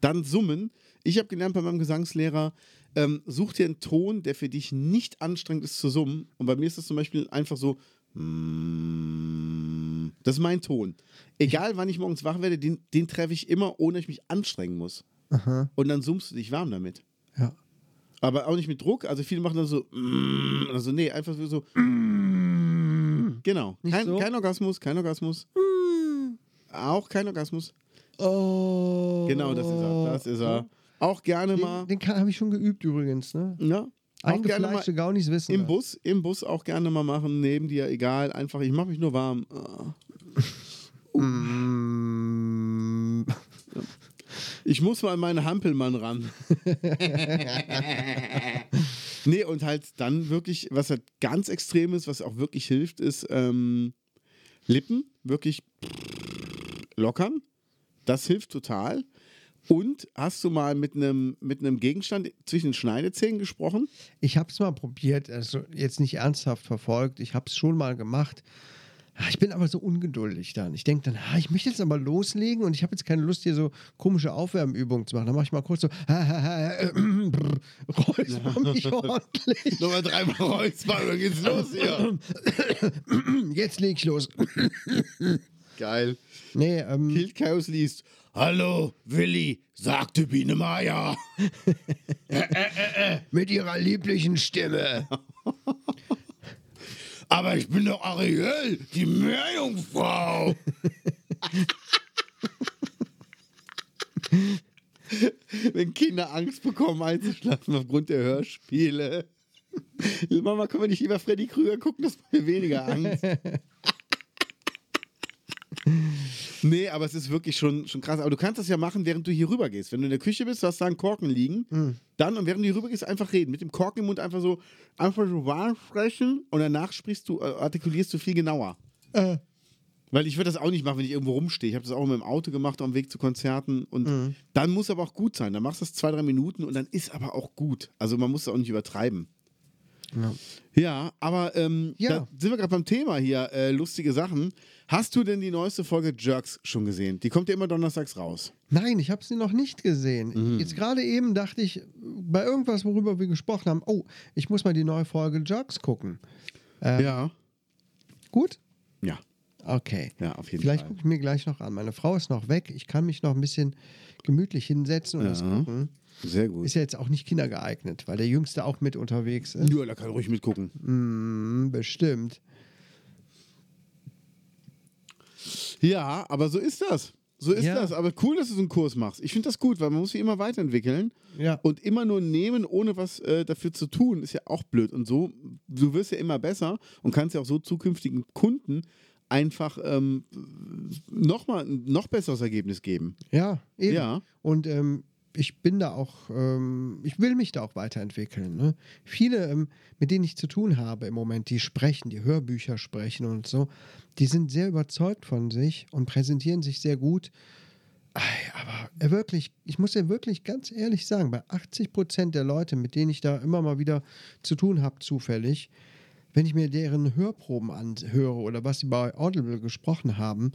Speaker 2: Dann summen. Ich habe gelernt bei meinem Gesangslehrer, ähm, such dir einen Ton, der für dich nicht anstrengend ist zu summen. Und bei mir ist das zum Beispiel einfach so. mm, Das ist mein Ton. Egal, wann ich morgens wach werde, den, den treffe ich immer, ohne dass ich mich anstrengen muss. Und dann summst du dich warm damit.
Speaker 1: Ja.
Speaker 2: Aber auch nicht mit Druck. Also viele machen dann so, mm, also nee, einfach so. Genau.
Speaker 1: Nicht
Speaker 2: Kein,
Speaker 1: so?
Speaker 2: kein Orgasmus, kein Orgasmus. Auch kein Orgasmus.
Speaker 1: Oh.
Speaker 2: Genau, das ist er. Das ist er. Auch gerne mal.
Speaker 1: Den, den habe ich schon geübt übrigens, ne?
Speaker 2: Ja. Auch gerne mal
Speaker 1: Eingefleischte Gaunis wissen.
Speaker 2: im
Speaker 1: das.
Speaker 2: Bus, im Bus auch gerne mal machen, neben dir, egal, einfach, ich mache mich nur warm.
Speaker 1: Mm.
Speaker 2: Ich muss mal an meinen Hampelmann ran. nee, und halt dann wirklich, was halt ganz extrem ist, was auch wirklich hilft, ist ähm, Lippen wirklich lockern. Das hilft total. Und hast du mal mit einem mit einem Gegenstand zwischen den Schneidezähnen gesprochen?
Speaker 1: Ich habe es mal probiert, also jetzt nicht ernsthaft verfolgt. Ich habe es schon mal gemacht. Ah, Ich bin aber so ungeduldig dann. Ich denke dann, ah, ich möchte jetzt aber loslegen und ich habe jetzt keine Lust, hier so komische Aufwärmübungen zu machen. Dann mache ich mal kurz so, räusper mich ordentlich.
Speaker 2: Nochmal dreimal räuspern, dann geht's los hier.
Speaker 1: Jetzt leg ich los.
Speaker 2: Geil.
Speaker 1: Nee, ähm,
Speaker 2: Kilt Chaos liest. Hallo, Willi, sagte Biene Maya.
Speaker 1: mit ihrer lieblichen Stimme.
Speaker 2: Aber ich bin doch Ariel, die Meerjungfrau. Wenn Kinder Angst bekommen einzuschlafen aufgrund der Hörspiele. Mama, können wir nicht lieber Freddy Krüger gucken, das macht mir weniger Angst. Nee, aber es ist wirklich schon, schon krass. Aber du kannst das ja machen, während du hier rüber gehst. Wenn du in der Küche bist, du hast da einen Korken liegen, dann und während du hier rüber gehst, einfach reden. Mit dem Korken im Mund einfach so, einfach so warm sprechen und danach sprichst du, äh, artikulierst du viel genauer.
Speaker 1: Äh.
Speaker 2: Weil ich würde das auch nicht machen, wenn ich irgendwo rumstehe. Ich habe das auch mit dem Auto gemacht auf dem Weg zu Konzerten. Und dann muss aber auch gut sein. Dann machst du das zwei, drei Minuten und dann ist aber auch gut. Also man muss es auch nicht übertreiben.
Speaker 1: Ja.
Speaker 2: Ja, aber ähm,
Speaker 1: Ja.
Speaker 2: da sind wir gerade beim Thema hier, äh, lustige Sachen. Hast du denn die neueste Folge Jerks schon gesehen? Die kommt ja immer donnerstags raus.
Speaker 1: Nein, ich habe sie noch nicht gesehen. Jetzt gerade eben dachte ich, bei irgendwas, worüber wir gesprochen haben, oh, ich muss mal die neue Folge Jerks gucken.
Speaker 2: ja.
Speaker 1: Gut?
Speaker 2: Ja,
Speaker 1: Okay.
Speaker 2: ja, auf jeden
Speaker 1: Vielleicht gucke ich mir gleich noch an. Meine Frau ist noch weg. Ich kann mich noch ein bisschen gemütlich hinsetzen und das
Speaker 2: Ja.
Speaker 1: gucken.
Speaker 2: Sehr gut.
Speaker 1: Ist ja jetzt auch nicht kindergeeignet, weil der Jüngste auch mit unterwegs ist.
Speaker 2: Ja, da kann ruhig mitgucken.
Speaker 1: Mm, bestimmt.
Speaker 2: Ja, aber so ist das. So ist
Speaker 1: Ja.
Speaker 2: das. Aber cool, dass du so einen Kurs machst. Ich finde das gut, weil man muss sich immer weiterentwickeln.
Speaker 1: Ja.
Speaker 2: Und immer nur nehmen, ohne was äh, dafür zu tun, ist ja auch blöd. Und so, du wirst ja immer besser und kannst ja auch so zukünftigen Kunden einfach ähm, nochmal ein noch besseres Ergebnis geben.
Speaker 1: Ja, eben.
Speaker 2: Ja.
Speaker 1: Und ähm, ich bin da auch, ähm, ich will mich da auch weiterentwickeln. Ne? Viele, ähm, mit denen ich zu tun habe im Moment, die sprechen, die Hörbücher sprechen und so, die sind sehr überzeugt von sich und präsentieren sich sehr gut. Aber wirklich, ich muss ja wirklich ganz ehrlich sagen, bei 80 Prozent der Leute, mit denen ich da immer mal wieder zu tun habe, zufällig, wenn ich mir deren Hörproben anhöre oder was sie bei Audible gesprochen haben,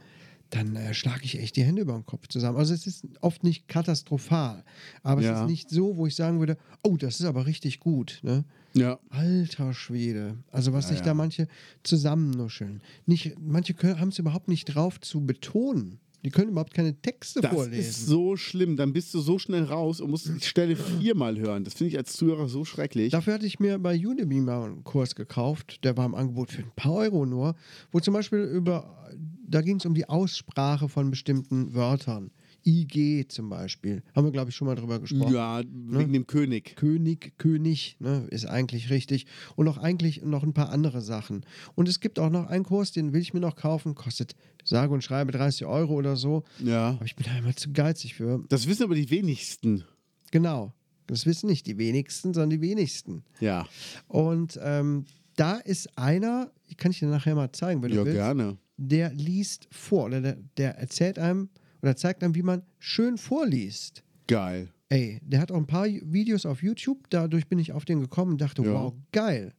Speaker 1: dann äh, schlage ich echt die Hände über den Kopf zusammen. Also es ist oft nicht katastrophal, aber es
Speaker 2: Ja.
Speaker 1: ist nicht so, wo ich sagen würde, oh, das ist aber richtig gut. Ne?
Speaker 2: Ja.
Speaker 1: Alter Schwede. Also was
Speaker 2: Ja,
Speaker 1: sich
Speaker 2: ja.
Speaker 1: da manche zusammennuscheln. Nicht, manche haben es überhaupt nicht drauf zu betonen. Die können überhaupt keine Texte
Speaker 2: Das
Speaker 1: vorlesen.
Speaker 2: ist so schlimm. Dann bist du so schnell raus und musst die Stelle viermal hören. Das finde ich als Zuhörer so schrecklich.
Speaker 1: Dafür hatte ich mir bei Udemy mal einen Kurs gekauft, der war im Angebot für ein paar Euro nur, wo zum Beispiel über, da ging es um die Aussprache von bestimmten Wörtern. IG zum Beispiel. Haben wir, glaube ich, schon mal drüber gesprochen.
Speaker 2: ja, wegen dem König.
Speaker 1: König, König, ne, ist eigentlich richtig. Und auch eigentlich noch ein paar andere Sachen. Und es gibt auch noch einen Kurs, den will ich mir noch kaufen, kostet sage und schreibe 30 Euro oder so.
Speaker 2: Ja.
Speaker 1: Aber ich bin da immer zu geizig für.
Speaker 2: Das wissen aber die wenigsten.
Speaker 1: Genau. Das wissen nicht die wenigsten, sondern die wenigsten.
Speaker 2: Ja.
Speaker 1: Und ähm, da ist einer, kann ich dir nachher mal zeigen, wenn
Speaker 2: Ja,
Speaker 1: du willst,
Speaker 2: gerne.
Speaker 1: der liest vor oder der, der erzählt einem oder zeigt einem, wie man schön vorliest.
Speaker 2: Geil.
Speaker 1: Ey, der hat auch ein paar Videos auf YouTube, dadurch bin ich auf den gekommen und dachte,
Speaker 2: Ja.
Speaker 1: wow, geil.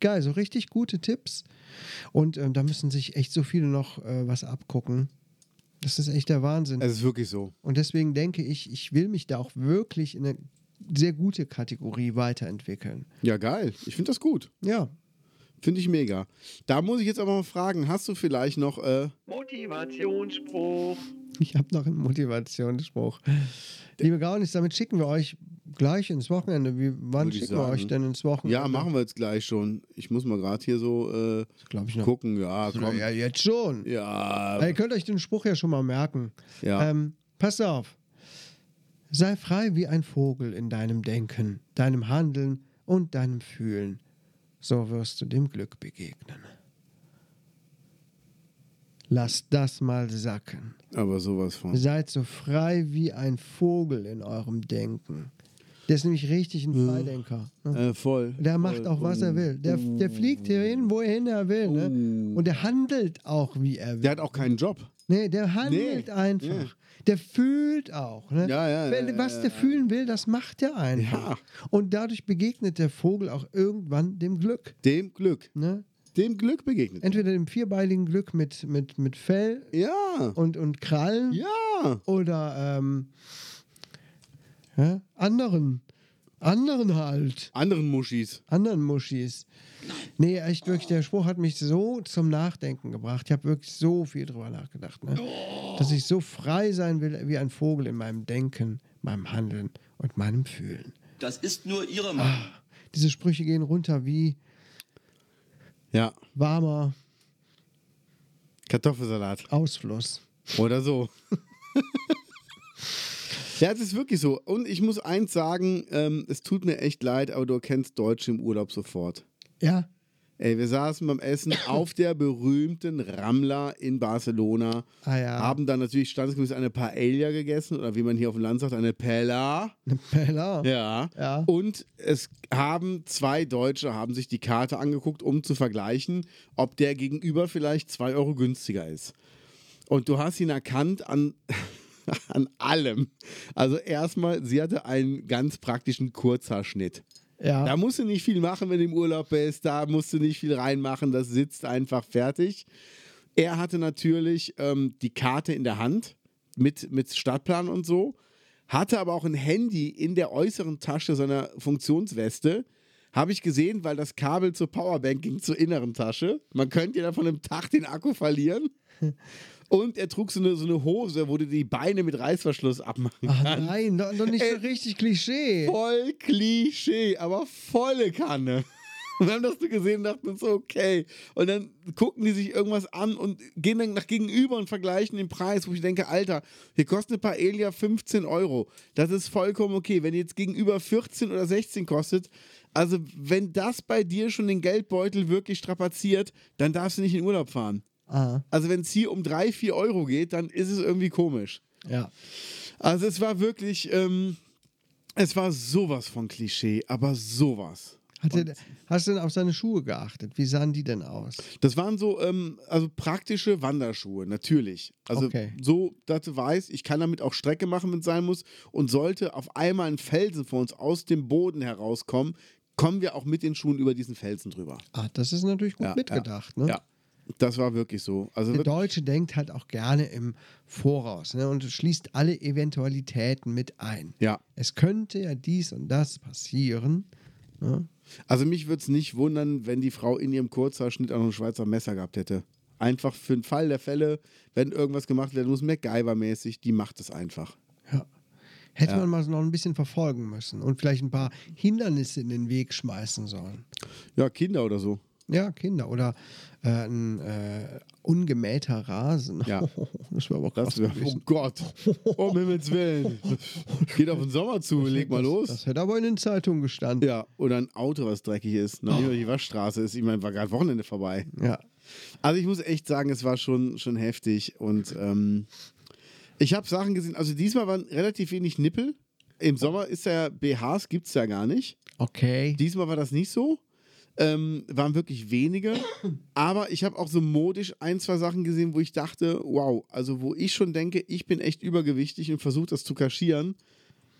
Speaker 1: Geil, so richtig gute Tipps. Und ähm, da müssen sich echt so viele noch äh, was abgucken. Das ist echt der Wahnsinn.
Speaker 2: Es ist wirklich so.
Speaker 1: Und deswegen denke ich, ich will mich da auch wirklich in eine sehr gute Kategorie weiterentwickeln.
Speaker 2: Ja, geil. Ich finde das gut.
Speaker 1: Ja,
Speaker 2: Finde ich mega. Da muss ich jetzt aber mal fragen, hast du vielleicht noch, äh,
Speaker 4: Motivationsspruch.
Speaker 1: ich habe noch einen Motivationsspruch. Liebe Gaunis, damit schicken wir euch gleich ins Wochenende. Wie, wann schicken wir
Speaker 2: sagen.
Speaker 1: euch denn ins Wochenende?
Speaker 2: ja, machen wir jetzt gleich schon. Ich muss mal gerade hier so äh,
Speaker 1: Glaube ich noch.
Speaker 2: gucken. Ja, komm.
Speaker 1: Ja, jetzt schon.
Speaker 2: Ja,
Speaker 1: Ihr könnt euch den Spruch ja schon mal merken.
Speaker 2: ja.
Speaker 1: Ähm, passt auf. Sei frei wie ein Vogel in deinem Denken, deinem Handeln und deinem Fühlen. So wirst du dem Glück begegnen. Lasst das mal sacken.
Speaker 2: aber sowas von.
Speaker 1: Seid so frei wie ein Vogel in eurem Denken. Der ist nämlich richtig ein Freidenker. Ne?
Speaker 2: Äh, voll.
Speaker 1: Der macht
Speaker 2: voll.
Speaker 1: auch, was er will. Der, der fliegt hierhin, wohin er will. Ne? Und der handelt auch, wie er will.
Speaker 2: Der hat auch keinen Job.
Speaker 1: Nee, der handelt
Speaker 2: Nee,
Speaker 1: einfach. Der fühlt auch. Ne?
Speaker 2: Ja, ja,
Speaker 1: Wenn, was der fühlen will, das macht er einfach.
Speaker 2: Ja.
Speaker 1: Und dadurch begegnet der Vogel auch irgendwann dem Glück.
Speaker 2: Dem Glück.
Speaker 1: Ne?
Speaker 2: Dem Glück begegnet.
Speaker 1: Entweder dem vierbeiligen Glück mit, mit, mit Fell
Speaker 2: Ja.
Speaker 1: und, und Krallen
Speaker 2: Ja.
Speaker 1: oder ähm, anderen. Anderen halt.
Speaker 2: Anderen Muschis.
Speaker 1: anderen Muschis. Nee, echt wirklich, der Spruch hat mich so zum Nachdenken gebracht. Ich habe wirklich so viel drüber nachgedacht. Ne? Dass ich so frei sein will wie ein Vogel in meinem Denken, meinem Handeln und meinem Fühlen.
Speaker 6: Das ist nur Ihre Meinung.
Speaker 1: Diese Sprüche gehen runter wie
Speaker 2: Ja.
Speaker 1: warmer
Speaker 2: Kartoffelsalat.
Speaker 1: Ausfluss.
Speaker 2: Oder so. ja, es ist wirklich so. Und ich muss eins sagen, ähm, es tut mir echt leid, aber du erkennst Deutsche im Urlaub sofort.
Speaker 1: Ja,
Speaker 2: Ey, wir saßen beim Essen auf der berühmten Ramla in Barcelona,
Speaker 1: Ah ja.
Speaker 2: haben dann natürlich standesgemäß eine Paella gegessen oder wie man hier auf dem Land sagt, eine Pella.
Speaker 1: eine Pella.
Speaker 2: Ja.
Speaker 1: Ja.
Speaker 2: Und es haben zwei Deutsche haben sich die Karte angeguckt, um zu vergleichen, ob der gegenüber vielleicht zwei Euro günstiger ist. Und du hast ihn erkannt an, an allem. Also erstmal, sie hatte einen ganz praktischen Kurzhaarschnitt.
Speaker 1: Ja.
Speaker 2: Da musst du nicht viel machen, wenn du im Urlaub bist. Da musst du nicht viel reinmachen. Das sitzt einfach fertig. Er hatte natürlich ähm, die Karte in der Hand mit, mit Stadtplan und so. Hatte aber auch ein Handy in der äußeren Tasche seiner Funktionsweste. Habe ich gesehen, weil das Kabel zur Powerbank ging zur inneren Tasche. Man könnte ja von einem Tag den Akku verlieren. Und er trug so eine, so eine Hose, wo du die Beine mit Reißverschluss abmachen
Speaker 1: Ach
Speaker 2: kannst.
Speaker 1: nein, doch, doch nicht so richtig Klischee.
Speaker 2: Voll Klischee, aber volle Kanne. Und wir haben das so gesehen und dachten uns so, okay. Und dann gucken die sich irgendwas an und gehen dann nach gegenüber und vergleichen den Preis, wo ich denke, Alter, hier kostet eine Paella 15 Euro. Das ist vollkommen okay. Wenn die jetzt gegenüber 14 oder 16 kostet, also wenn das bei dir schon den Geldbeutel wirklich strapaziert, dann darfst du nicht in Urlaub fahren.
Speaker 1: Ah,
Speaker 2: Also wenn es hier um 3, 4 Euro geht, dann ist es irgendwie komisch.
Speaker 1: ja.
Speaker 2: Also es war wirklich, ähm, es war sowas von Klischee, aber sowas.
Speaker 1: Hat der, hast du denn auf seine Schuhe geachtet? Wie sahen die denn aus?
Speaker 2: Das waren so, ähm, also praktische Wanderschuhe, natürlich. Also
Speaker 1: Okay.
Speaker 2: so, dass du weißt, ich kann damit auch Strecke machen, wenn es sein muss. Und sollte auf einmal ein Felsen vor uns aus dem Boden herauskommen, kommen wir auch mit den Schuhen über diesen Felsen drüber.
Speaker 1: Ah, das ist natürlich gut
Speaker 2: Ja,
Speaker 1: mitgedacht.
Speaker 2: ja,
Speaker 1: ne?
Speaker 2: Ja, das war wirklich so. Also
Speaker 1: Der Deutsche denkt halt auch gerne im Voraus ne, und schließt alle Eventualitäten mit ein.
Speaker 2: ja.
Speaker 1: Es könnte ja dies und das passieren. Ne?
Speaker 2: Also mich würde es nicht wundern, wenn die Frau in ihrem Kurzhaarschnitt auch noch ein Schweizer Messer gehabt hätte. Einfach für den Fall der Fälle, wenn irgendwas gemacht werden muss, MacGyver-mäßig, die macht es einfach.
Speaker 1: Ja. Hätte
Speaker 2: Ja.
Speaker 1: man mal so noch ein bisschen verfolgen müssen und vielleicht ein paar Hindernisse in den Weg schmeißen sollen.
Speaker 2: Ja, Kinder oder so.
Speaker 1: Ja, Kinder. Oder äh, ein äh, ungemähter Rasen.
Speaker 2: Ja.
Speaker 1: das wäre aber krass
Speaker 2: Das wär, oh. Gott, um Himmels Willen. Geht auf den Sommer zu, leg mal
Speaker 1: das,
Speaker 2: los.
Speaker 1: Das hätte aber in den Zeitungen gestanden.
Speaker 2: ja, oder ein Auto, was dreckig ist. Noch nicht mal die Waschstraße ist. Ich meine, war gerade Wochenende vorbei.
Speaker 1: Ja.
Speaker 2: Also ich muss echt sagen, es war schon, schon heftig. Und ähm, ich habe Sachen gesehen, also diesmal waren relativ wenig Nippel. Im Sommer ist ja BHs, gibt es ja gar nicht.
Speaker 1: Okay.
Speaker 2: Diesmal war das nicht so. Ähm, waren wirklich wenige. Aber ich habe auch so modisch ein, zwei Sachen gesehen, wo ich dachte, wow, also wo ich schon denke, ich bin echt übergewichtig und versuche das zu kaschieren,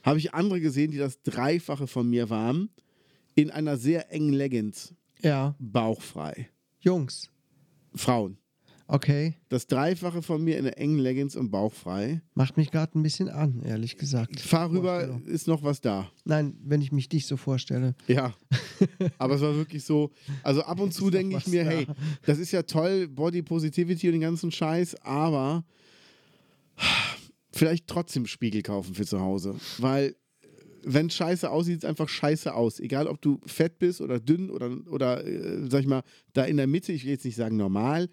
Speaker 2: habe ich andere gesehen, die das Dreifache von mir waren, in einer sehr engen Leggings,
Speaker 1: Ja.
Speaker 2: bauchfrei.
Speaker 1: Jungs.
Speaker 2: Frauen.
Speaker 1: Okay.
Speaker 2: Das Dreifache von mir in einer engen Leggings und bauchfrei.
Speaker 1: Macht mich gerade ein bisschen an, ehrlich gesagt.
Speaker 2: Fahr rüber, ist noch was da.
Speaker 1: Nein, wenn ich mich dich so vorstelle.
Speaker 2: Ja, aber es war wirklich so. Also ab und zu denke ich mir,
Speaker 1: da.
Speaker 2: hey, das ist ja toll, Body Positivity und den ganzen Scheiß, aber vielleicht trotzdem Spiegel kaufen für zu Hause. Weil, wenn scheiße aussieht, sieht es einfach scheiße aus. Egal, ob du fett bist oder dünn oder, oder äh, sag ich mal, da in der Mitte, ich will jetzt nicht sagen normal.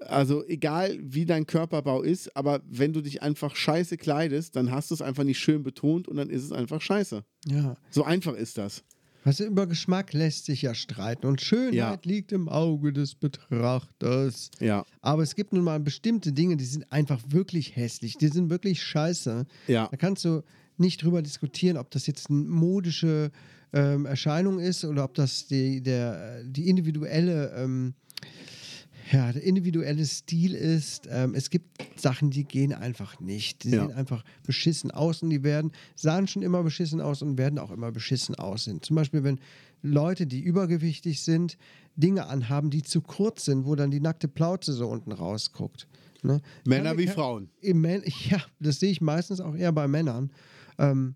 Speaker 2: Also, egal wie dein Körperbau ist, aber wenn du dich einfach scheiße kleidest, dann hast du es einfach nicht schön betont und dann ist es einfach scheiße.
Speaker 1: Ja.
Speaker 2: So einfach ist das.
Speaker 1: Was über Geschmack lässt sich ja streiten. Und Schönheit
Speaker 2: Ja.
Speaker 1: liegt im Auge des Betrachters.
Speaker 2: Ja.
Speaker 1: Aber es gibt nun mal bestimmte Dinge, die sind einfach wirklich hässlich. Die sind wirklich scheiße.
Speaker 2: Ja.
Speaker 1: Da kannst du nicht drüber diskutieren, ob das jetzt eine modische ähm, Erscheinung ist oder ob das die, der, die individuelle, ähm, ja, der individuelle Stil ist. Ähm, es gibt Sachen, die gehen einfach nicht. Die
Speaker 2: Ja.
Speaker 1: sehen einfach beschissen aus und die werden, sahen schon immer beschissen aus und werden auch immer beschissen aussehen. Zum Beispiel, wenn Leute, die übergewichtig sind, Dinge anhaben, die zu kurz sind, wo dann die nackte Plauze so unten rausguckt. Ne?
Speaker 2: Männer
Speaker 1: Kann-
Speaker 2: wie
Speaker 1: kann-
Speaker 2: Frauen.
Speaker 1: im Ja, das sehe ich meistens auch eher bei Männern. Ähm,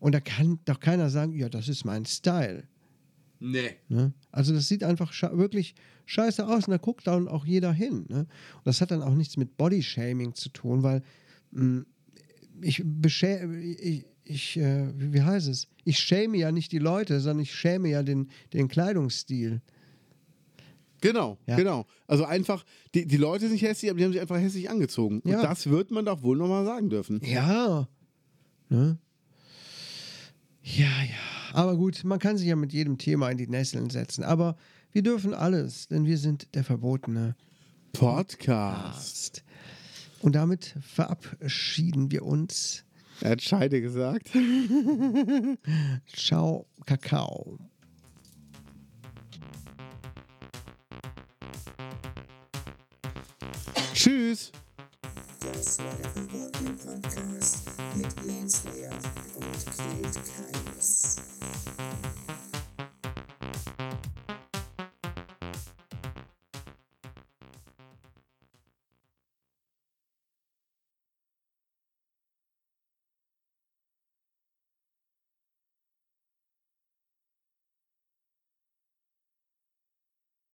Speaker 1: und da kann doch keiner sagen, ja, das ist mein Style.
Speaker 2: Nee.
Speaker 1: Ne? Also das sieht einfach scha wirklich scheiße aus und da guckt dann auch jeder hin. Ne? Und das hat dann auch nichts mit Bodyshaming zu tun, weil mh, ich beschä ich, ich äh, wie heißt es? Ich schäme ja nicht die Leute, sondern ich schäme ja den, den Kleidungsstil.
Speaker 2: Genau,
Speaker 1: Ja.
Speaker 2: genau. Also einfach, die, die Leute sind hässlich, aber die haben sich einfach hässlich angezogen.
Speaker 1: Ja.
Speaker 2: Und das wird man doch wohl nochmal sagen dürfen.
Speaker 1: Ja. Ne? Ja, ja. Aber gut, man kann sich ja mit jedem Thema in die Nesseln setzen. Aber wir dürfen alles, denn wir sind der verbotene
Speaker 2: Podcast.
Speaker 1: Arzt. Und damit verabschieden wir uns.
Speaker 2: Er hat Scheide gesagt.
Speaker 1: Ciao, Kakao.
Speaker 2: Tschüss.
Speaker 7: Das war der Verbotene Podcast mit Lance Lear und Kate Keines.